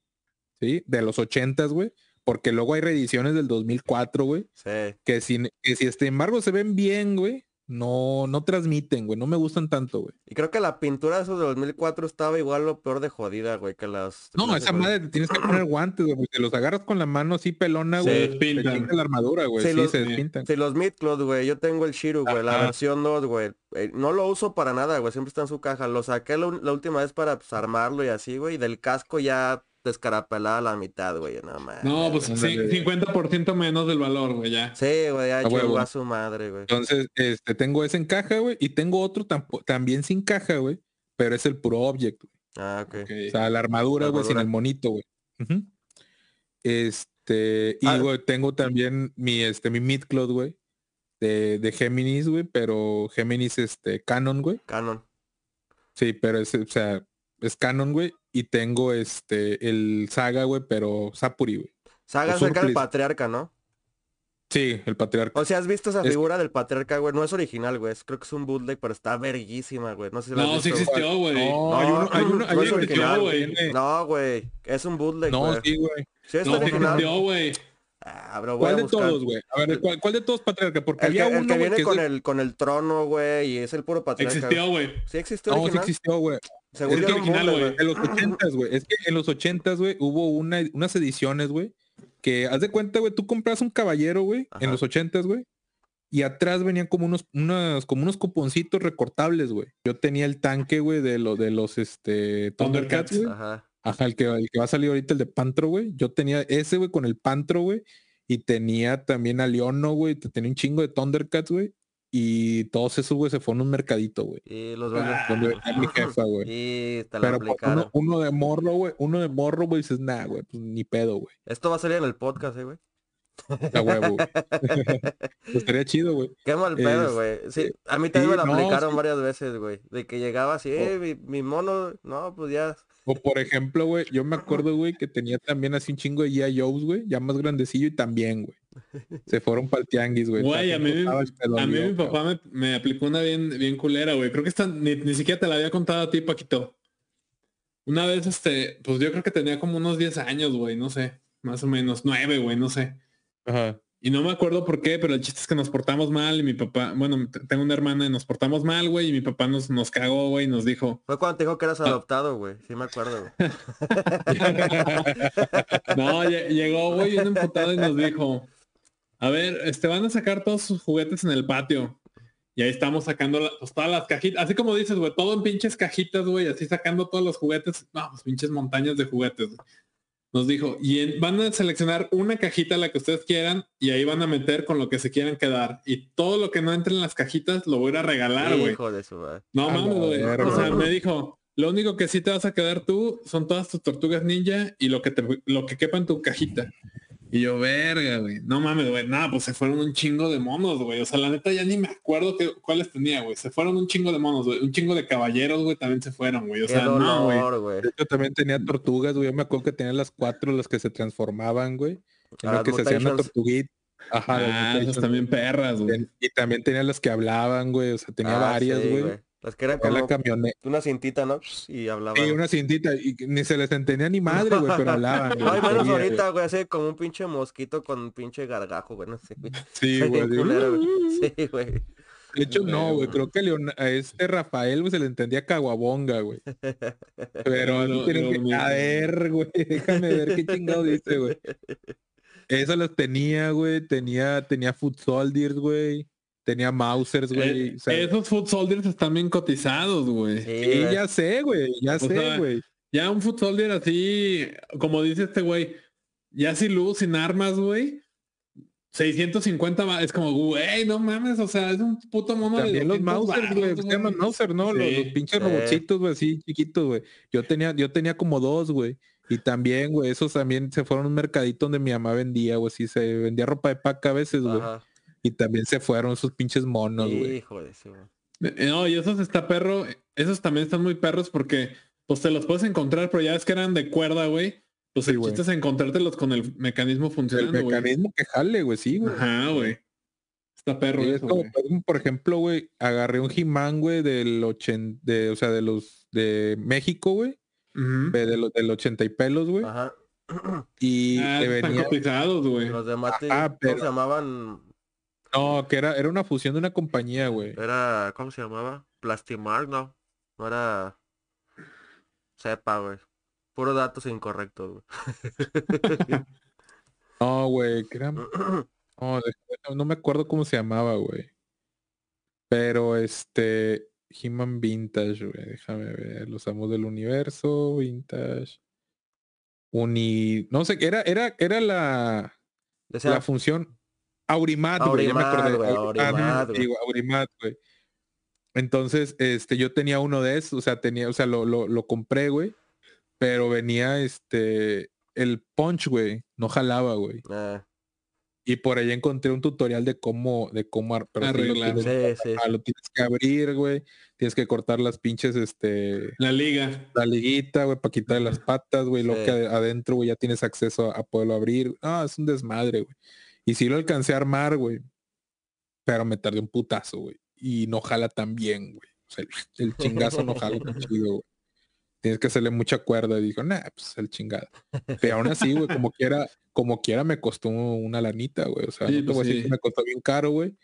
Sí, de los ochentas, güey. Porque luego hay reediciones del 2004, güey. Sí. Que si, que si este embargo se ven bien, güey, no, no transmiten, güey. No me gustan tanto, güey. Y creo que la pintura de esos de 2004 estaba igual lo peor de jodida, güey, que las... No, esa madre te tienes que poner guantes, güey. Te los agarras con la mano así pelona, Se güey. te quita la armadura, güey. Sí, los- se despintan. Sí, los Midcloud, güey. Yo tengo el Shiru, güey, la versión 2, güey. Eh, no lo uso para nada, güey. Siempre está en su caja. Lo saqué la, la última vez para pues, armarlo y así, güey. Y del casco ya descarapelada a la mitad, güey. No, mames. No, pues sí, Ándale. 50% menos del valor, güey, ya. Sí, güey, ya huevo. a su madre, güey. Entonces, este, tengo ese en caja, güey. Y tengo otro también sin caja, güey. Pero es el puro object, güey. Ah, ok. Ok. O sea, la armadura, güey, sin el monito, güey. Ujú. Este, y Ah. güey, tengo también mi, este, mi midcloth, güey. De, de Géminis, güey, pero Géminis, este, Canon, güey. Canon. Sí, pero es, o sea, es Canon, güey. Y tengo, este, el Saga, güey, pero Sapuri, güey. Saga cerca del Surprise. patriarca, ¿no? Sí, el patriarca. O sea, ¿has visto esa Es- figura del patriarca, güey? No es original, güey. es- Creo que es un bootleg, pero está verguísima, güey. No sé si la No, sí existió, güey. No, No, hay uno, hay uno, hay no es que original, güey. No, güey. Es un bootleg, No, güey. sí, güey. Sí, es No, sí original. existió, güey. Ah, bro, ¿Cuál a de buscar. todos, güey? A ver, ¿cuál, cuál de todos patriarca? Porque El que, había el uno, que güey, viene que es con el, con el trono, güey, y es el puro patriarca. Existió, güey. Sí existió No, sí original. existió, güey. Según Es que original, güey. En los ochentas, güey. Es que en los ochentas, güey, hubo una, unas ediciones, güey, que haz de cuenta, güey, tú compras un caballero, güey, en los ochentas, güey, y atrás venían como unos, unas, como unos cuponcitos recortables, güey. Yo tenía el tanque, güey, de lo, de los, este, Thundercats, güey. Ajá. Ajá, el que, el que va a salir ahorita, el de Pantro, güey. Yo tenía ese, güey, con el Pantro, güey. Y tenía también a Leono, güey. te- Tenía un chingo de Thundercats, güey. Y todos esos, güey, se fueron a un mercadito, güey. Y los vendió. Ah, Donde mi jefa, güey. Y te la Pero pues, uno, uno de morro, güey. Uno de morro, güey, dices, nah, güey, pues ni pedo, güey. Esto va a salir en el podcast, eh, güey. A huevo. Pues estaría chido, güey. Qué mal pedo, Es- güey. Sí, a mí también sí, me lo no, aplicaron sí. varias veces, güey. De que llegaba así, eh, mi, mi mono, no, pues ya. O por ejemplo, güey, yo me acuerdo, güey, que tenía también así un chingo de G.I. Güey, ya más grandecillo y también, güey. Se fueron para el tianguis, güey. Güey, a mí, pedo a mí mi papá me, me aplicó una bien, bien culera, güey. Creo que esta ni, ni siquiera te la había contado a ti, Paquito. Una vez, este, pues yo creo que tenía como unos 10 años, güey, no sé. Más o menos, 9, güey, no sé. Ajá. Y no me acuerdo por qué, pero el chiste es que nos portamos mal y mi papá, bueno, tengo una hermana y nos portamos mal, güey, y mi papá nos, nos cagó, güey, y nos dijo, Fue cuando te dijo que Ah. eras adoptado, güey. Sí me acuerdo, güey. no, lle- llegó, güey, bien emputado y nos dijo, a ver, este, van a sacar todos sus juguetes en el patio. Y ahí estamos sacando la- pues, todas las cajitas, así como dices, güey, todo en pinches cajitas, güey, así sacando todos los juguetes, no, pues pinches montañas de juguetes. güey. Nos dijo, y en- van a seleccionar una cajita la que ustedes quieran y ahí van a meter con lo que se quieran quedar. Y todo lo que no entre en las cajitas lo voy a ir a regalar, güey. No mames, güey. O sea, me dijo, lo único que sí te vas a quedar tú son todas tus tortugas ninja y lo que te lo que quepa en tu cajita. Y yo, verga, güey. No mames, güey. Nada, pues se fueron un chingo de monos, güey. O sea, la neta ya ni me acuerdo que, cuáles tenía, güey. Se fueron un chingo de monos, güey. Un chingo de caballeros, güey, también se fueron, güey. O Qué sea, no, güey. Yo también tenía tortugas, güey. Yo me acuerdo que tenía las cuatro, las que se transformaban, güey. En Ah, lo que se hacían la tortuguita. Ajá, Ah, esas también perras, güey. Y también tenía las que hablaban, güey. O sea, tenía Ah, varias, sí, güey. Las que eran la como camioneta. una cintita, ¿no? Y hablaba. Y una cintita. Y ni se les entendía ni madre, güey, pero hablaban. güey, Ay, menos ahorita, güey, así como un pinche mosquito con un pinche gargajo, güey, no sé, güey. Sí, güey. culero, güey. Sí, güey. De hecho, no, Güey. Creo que Leon- a este Rafael, güey, se le entendía caguabonga, güey. Pero no tienen lo que... A ver, güey. Déjame ver qué chingado dice, güey. Esas las tenía, güey. Tenía, tenía Food Soldiers, güey. Tenía Mausers, güey. Eh, o sea, esos food soldiers están bien cotizados, güey. Sí, ya sé, güey. Ya sé, güey. Ya un foot soldier así, como dice este güey, ya sin luz, sin armas, güey. 650 va- es como, güey, no mames, o sea, es un puto mono de También los 200 Mausers, güey. Se llaman Mauser, ¿no? Los, Sí, los pinches sí. robotcitos, güey, así chiquitos, güey. Yo tenía, yo tenía como dos, güey. Y también, güey, esos también se fueron a un mercadito donde mi mamá vendía, güey. Sí, se vendía ropa de paca a veces, güey. Y también se fueron esos pinches monos, güey. Hijo de su. No, y esos está perro, esos también están muy perros porque pues te los puedes encontrar, pero ya es que eran de cuerda, güey. Pues Sí, el chiste es encontrártelos con el mecanismo El funcionando, güey. mecanismo que jale, güey, sí, güey. Ajá, güey. Está perro Sí, es eso, como, güey. por ejemplo, güey, agarré un He-Man, güey, del 80, de, o sea, de los de México, güey, de los del 80 y pelos, güey, Ajá. y Ah, te están venía, cotizados, güey. Los de Mate, Ajá, ¿cómo pero- se llamaban? No, que era, era una fusión de una compañía, güey. Era, ¿cómo se llamaba? Plastimar, no. No era. Sepa, güey. Puro datos incorrectos, güey. No, güey, que era, no, no me acuerdo cómo se llamaba, güey. Pero este, He-Man Vintage, güey, déjame ver, los amos del universo, Vintage. Uni, no sé, era, era, era la, Decía, la función Aurimat, güey, ya me acordé. ah, Aurimat, güey. Aurimat, güey. Entonces, este, yo tenía uno de esos, o sea, tenía, o sea, lo, lo, lo compré, güey. Pero venía, este, el punch, güey, no jalaba, güey. eh, Y por ahí encontré un tutorial de cómo, de cómo ar- pero sí lo Arreglar. tienes- sí, sí. ah, lo tienes que abrir, güey. Tienes que cortar las pinches, este, La liga. la liguita, güey, para quitarle las patas, güey. Sí. que ade- adentro, güey, ya tienes acceso a, a poderlo abrir. Ah, es un desmadre, güey. Y sí lo alcancé a armar, güey. Pero me tardé un putazo, güey. Y no jala tan bien, güey. O sea, el, el chingazo no jala tan chido, güey. Tienes que hacerle mucha cuerda. Y dijo, nah, pues el chingado. Pero aún así, güey, como quiera, como quiera me costó una lanita, güey. O sea, Sí, no te voy a pues decir que me costó bien caro, güey.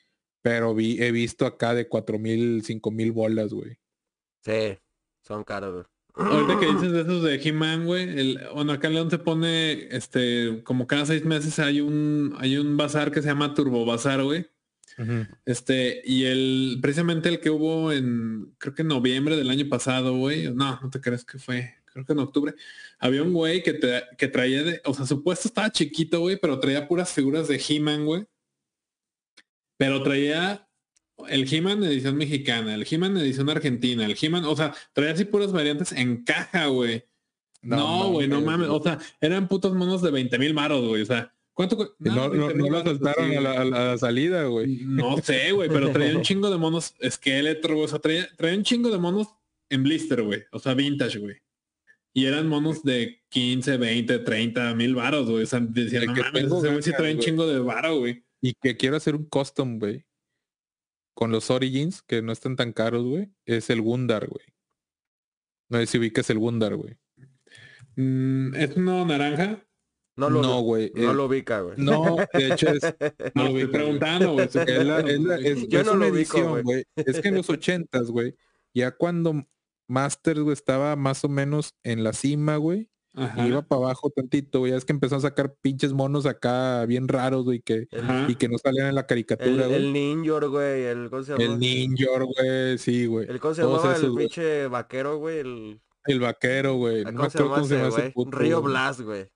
Pero vi, he visto acá de cuatro mil, cinco mil bolas, güey. Sí, son caros, güey. Ahorita que dices de esos de He-Man, güey, el- bueno, acá en León se pone, este, como cada seis meses hay un, hay un bazar que se llama Turbo Bazar, güey. Este, y el, precisamente el que hubo en, creo que en noviembre del año pasado, güey. No, no te crees que fue, creo que en octubre. Había un güey que, te- que traía de, o sea, su puesto estaba chiquito, güey, pero traía puras figuras de He-Man, güey. Pero traía el He-Man edición mexicana, el He-Man edición argentina, el He-Man, o sea, traía así puras variantes en caja, güey. No, güey, no mames. O sea, eran putos monos de 20 mil maros, güey. O sea, ¿cuánto? no, no, 20,000 no lo sí, a la, a salida, güey. no sé, güey, pero traía un chingo de monos esqueleto, güey. O sea, traía, traía un chingo de monos en blister, güey. O sea, vintage, güey. Y eran monos de 15, 20, 30 mil varos, güey. O sea, decían, De no mames, ese güey sí trae un chingo de varo, güey. Y que quiero hacer un custom, güey. Con los Origins, que no están tan caros, güey. Es el Gundar, güey. No sé si ubicas el Gundar, güey. Mm, ¿Es uno naranja? No lo, No, güey. no eh, lo ubica, güey. No, de hecho es, No, lo estoy preguntando, güey. Yo es no una lo ubico, edición, güey. güey. Es que en los ochentas, güey, ya cuando Masters, güey, estaba más o menos en la cima, güey, Ajá. iba para abajo tantito, güey. Ya es que empezó a sacar pinches monos acá bien raros, güey, que, Ajá. y que no salían en la El, caricatura, güey. el Ninja, güey, el ¿cómo se llama? El Ninja, güey, sí, güey. El ¿cómo se Todos llamaba el güey. pinche vaquero, güey, el El vaquero, güey. No me ¿cómo se acuerdo cómo se llama ese güey? puto, Río güey. Blast, güey.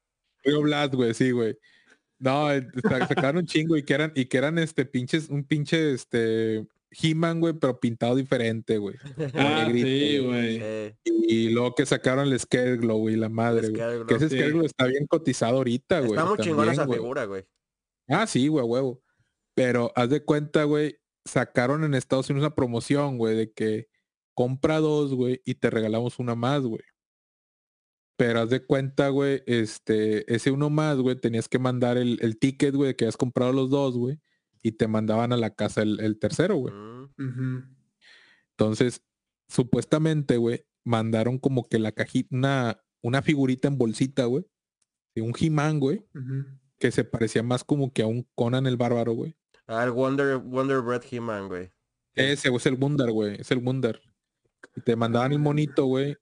Río Blast, güey, sí, güey. No, eh, sa- sacaron un chingo y que eran, y que eran este pinches, un pinche este He-Man, güey, pero pintado diferente, güey. Ah, negrito, sí, güey. Eh, Y luego que sacaron el Scareglow, güey, la madre, güey. Que ese sí. Scareglow está bien cotizado ahorita, güey. está muy chingona esa güey. figura, güey. Ah, sí, güey, huevo. Pero haz de cuenta, güey, sacaron en Estados Unidos una promoción, güey, de que compra dos, güey, y te regalamos una más, güey. Pero haz de cuenta, güey, este, ese uno más, güey, tenías que mandar el, el ticket, güey, que habías comprado los dos, güey, y te mandaban a la casa el, el tercero, güey. Mm. Entonces, supuestamente, güey, mandaron como que la cajita, una, una figurita en bolsita, güey, de un He-Man, güey, que se parecía más como que a un Conan el Bárbaro, güey. Ah, el Wonder, Wonder Bread He-Man, güey. Ese, güey, es el Gundar, güey. Es el. Y te mandaban el monito, güey.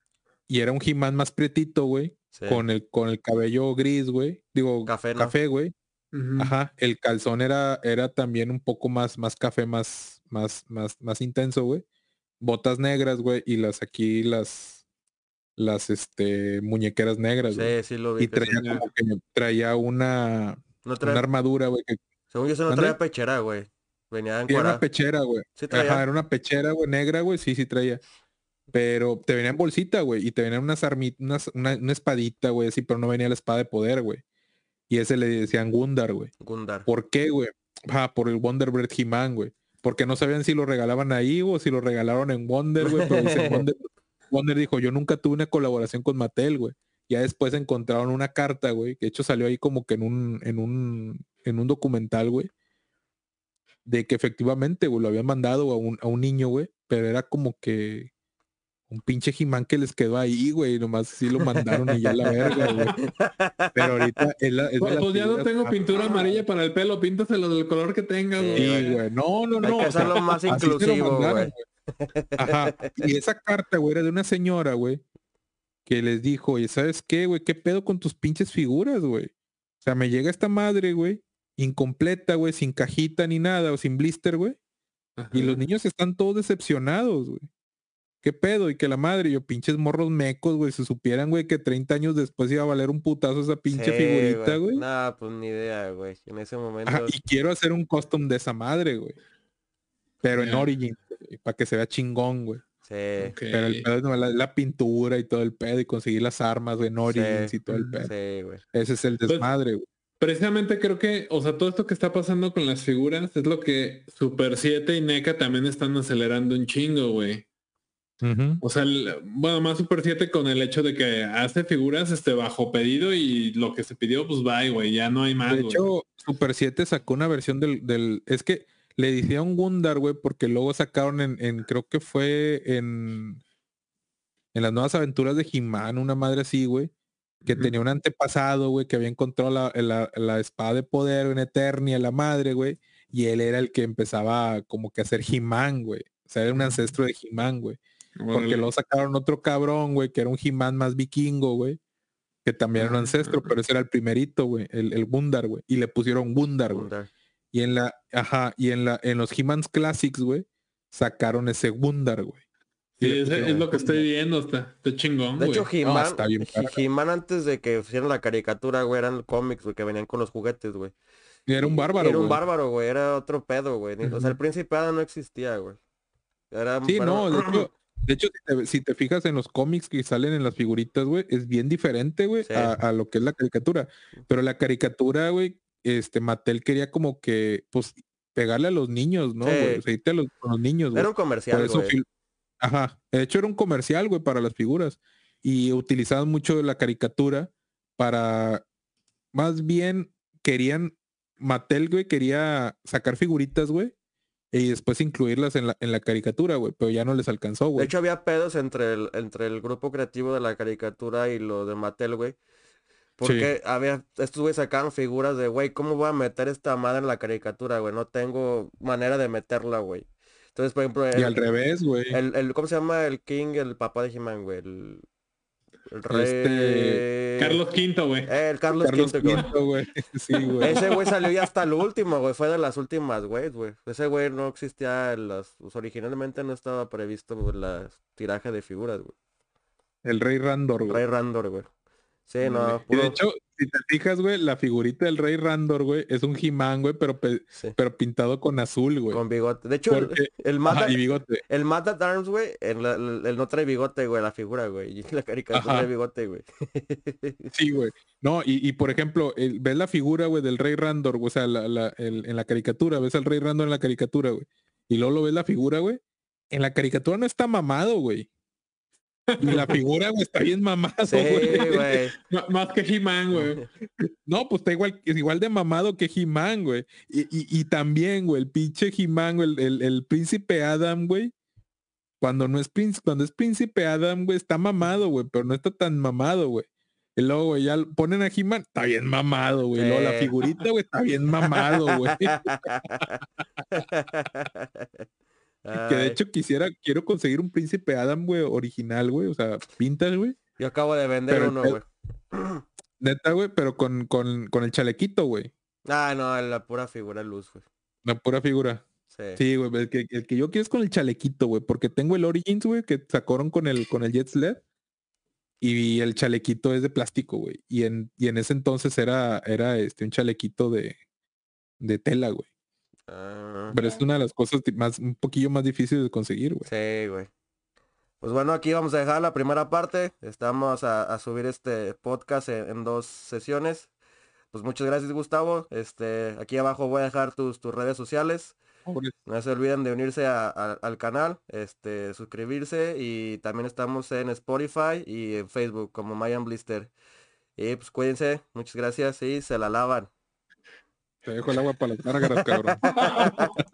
Y era un He-Man más prietito, güey. Sí. Con el, con el cabello gris, güey. Digo, Café, café, ¿no? Ajá. El calzón era, era también un poco más, más café, más, más, más, más intenso, güey. Botas negras, güey. Y las aquí, las, las, este, muñequeras negras. Sí, sí lo Y vi. sí. traía como que traía una, No una armadura, güey. Que según yo, se no traía pechera, güey. Venía en era una pechera, güey. Sí traía. Ajá, era una pechera, güey, negra, güey, sí, sí traía. Pero te venía en bolsita, güey, y te venían unas armitas, una, una espadita, güey, así, pero no venía la espada de poder, güey. Y ese le decían Gundar, güey. Gundar. ¿Por qué, güey? Ah, por el Wonder Bread He-Man, güey. Porque no sabían si lo regalaban ahí o si lo regalaron en Wonder, güey. Pero dicen Wonder, Wonder dijo, yo nunca tuve una colaboración con Mattel, güey. Ya después encontraron una carta, güey, que de hecho salió ahí como que en un, en un, en un documental, güey. De que efectivamente, güey, lo habían mandado a un, a un niño, güey. Pero era como que un pinche He-Man que les quedó ahí, güey. Nomás sí lo mandaron y ya la verga, güey. Pero ahorita es la, es de Pues, pues ya no tengo más- pintura amarilla para el pelo, píntaselo del color que tenga, Sí, güey. Sí, güey. No, no, Hay no. que o sea, hacerlo más inclusivo, mandaron, güey. güey. Ajá. Y esa carta, güey, era de una señora, güey, que les dijo, oye, ¿sabes qué, güey? ¿Qué pedo con tus pinches figuras, güey? O sea, me llega esta madre, güey, incompleta, güey, sin cajita ni nada, o sin blister, güey. Ajá. Y los niños están todos decepcionados, güey. ¿Qué pedo? Y que la madre, yo pinches morros mecos, güey, se supieran, güey, que 30 años después iba a valer un putazo esa pinche Sí, figurita, güey. Nah, pues ni idea, güey. En ese momento. Ajá, y quiero hacer un custom de esa madre, güey. Pero en Ya. Origin, para que se vea chingón, güey. Sí. Pero el pedo es la, la pintura y todo el pedo y conseguir las armas, güey, en Origins Sí. y todo el pedo. Sí, güey. Ese es el Pues, desmadre, güey. Precisamente creo que, o sea, todo esto que está pasando con las figuras es lo que Super 7 y NECA también están acelerando un chingo, güey. O sea, el- bueno, más Super 7 con el hecho de que hace figuras este bajo pedido y lo que se pidió, pues bye, güey, ya no hay más, De hecho, Super 7 sacó una versión del, del es que le hicieron Gundar, güey, porque luego sacaron en, en, creo que fue en en las nuevas aventuras de He-Man, una madre así, güey, que tenía un antepasado, güey, que había encontrado la, la, la espada de poder en Eternia, la madre, güey, y él era el que empezaba como que a hacer He-Man, güey. O sea, era un ancestro de He-Man, güey. Porque luego sacaron otro cabrón, güey, que era un He-Man más vikingo, güey. Que también era un ancestro, pero ese era el primerito, güey, el, el Gundar, güey. Y le pusieron Gundar, güey. Gundar. Y en la, ajá, y en la, en los He-Mans Classics, güey, sacaron ese Gundar, güey. Sí, es, pusieron es lo que estoy Gundar. viendo, está, está chingón, De güey. hecho, He-Man, He-. He-Man antes de que hicieran la caricatura, güey, eran cómics, güey, que venían con los juguetes, güey. Y era un bárbaro, Era un güey. bárbaro, güey, era otro pedo, güey. O sea, el príncipe Adam no existía, güey. Era Sí, era- no, de hecho, de hecho si, te, si te fijas en los cómics que salen en las figuritas, güey, es bien diferente, güey, Sí. a, a lo que es la caricatura. Pero la caricatura, güey, este, Mattel quería como que, pues, pegarle a los niños, ¿no? Sí. güey? O sea, irte a los, a los niños, güey. Era un comercial, eso, güey. ajá, de hecho era un comercial, güey, para las figuras. Y utilizaban mucho la caricatura para, más bien, querían, Mattel, güey, quería sacar figuritas, güey, y después incluirlas en la, en la caricatura, güey, pero ya no les alcanzó, De güey. hecho, había pedos entre el, entre el grupo creativo de la caricatura y lo de Mattel, güey. Porque había, estos güey sacaban figuras de, güey, ¿cómo voy a meter esta madre en la caricatura, güey? No tengo manera de meterla, güey. Entonces, por ejemplo, Y al revés, güey. el, el- ¿cómo se llama el King, el papá de He-Man, güey? El rey... Este, Carlos V, güey. Eh, el Carlos, Carlos V, güey. V, güey. Sí, güey. Ese güey salió ya hasta el último, güey. Fue de las últimas, güey, güey. Ese güey no existía en las... pues, originalmente no estaba previsto la tiraje de figuras, güey. El Rey Randor, güey. Rey Randor, güey. Sí, no, Y de puro... hecho, si te fijas, güey, la figurita del Rey Randor, güey, es un He-Man, güey, pero, sí, pero pintado con azul, güey. con bigote. De hecho, el, Porque- el Mad, Ajá, y bigote. el Mad at Arms, güey, en la- el, el no trae bigote, güey, la figura, güey. La caricatura Ajá. trae bigote, güey. Sí, güey. No, y, y por ejemplo, el- ves la figura, güey, del Rey Randor, güey, o sea, la- la- el- en la caricatura, ves al Rey Randor en la caricatura, güey. Y luego lo ves la figura, güey. En la caricatura no está mamado, güey. Y la figura, güey, está bien mamado, Sí, güey. más que He-Man, güey. No, pues está igual, es igual de mamado que He-Man, güey. Y, y- y también, güey, el pinche He-Man, güey, el, el- el príncipe Adam, güey. Cuando no es príncipe, cuando es príncipe Adam, güey, está mamado, güey, pero no está tan mamado, güey. Y luego, güey, ya ponen a He-Man, está bien mamado, güey. Luego la figurita, güey, está bien mamado, güey. Que de hecho quisiera, quiero conseguir un príncipe Adam, güey, original, güey. O sea, pintas, güey. Yo acabo de vender pero uno, güey. Neta, güey, pero con, con, con el chalequito, güey. Ah, no, la pura figura luz, güey. La pura figura. Sí. Sí, güey, el que, el que yo quiero es con el chalequito, güey, porque tengo el Origins, güey, que sacaron con el, con el Jet Sled. Y el chalequito es de plástico, güey. Y en, y en ese entonces era, era este, un chalequito de, de tela, güey. Ah, Pero es una de las cosas más, un poquillo más difíciles de conseguir, güey. sí, güey. Pues bueno, aquí vamos a dejar la primera parte. Estamos a, a subir este podcast en, en dos sesiones. Pues muchas gracias, Gustavo. Este, aquí abajo voy a dejar tus, tus redes sociales. Pobre- No se olviden de unirse a- a- al canal, este, suscribirse y también estamos en Spotify y en Facebook como Mayan Blister. Y pues cuídense, muchas gracias y se la lavan. Te dejo el agua para las gárgaras, cabrón.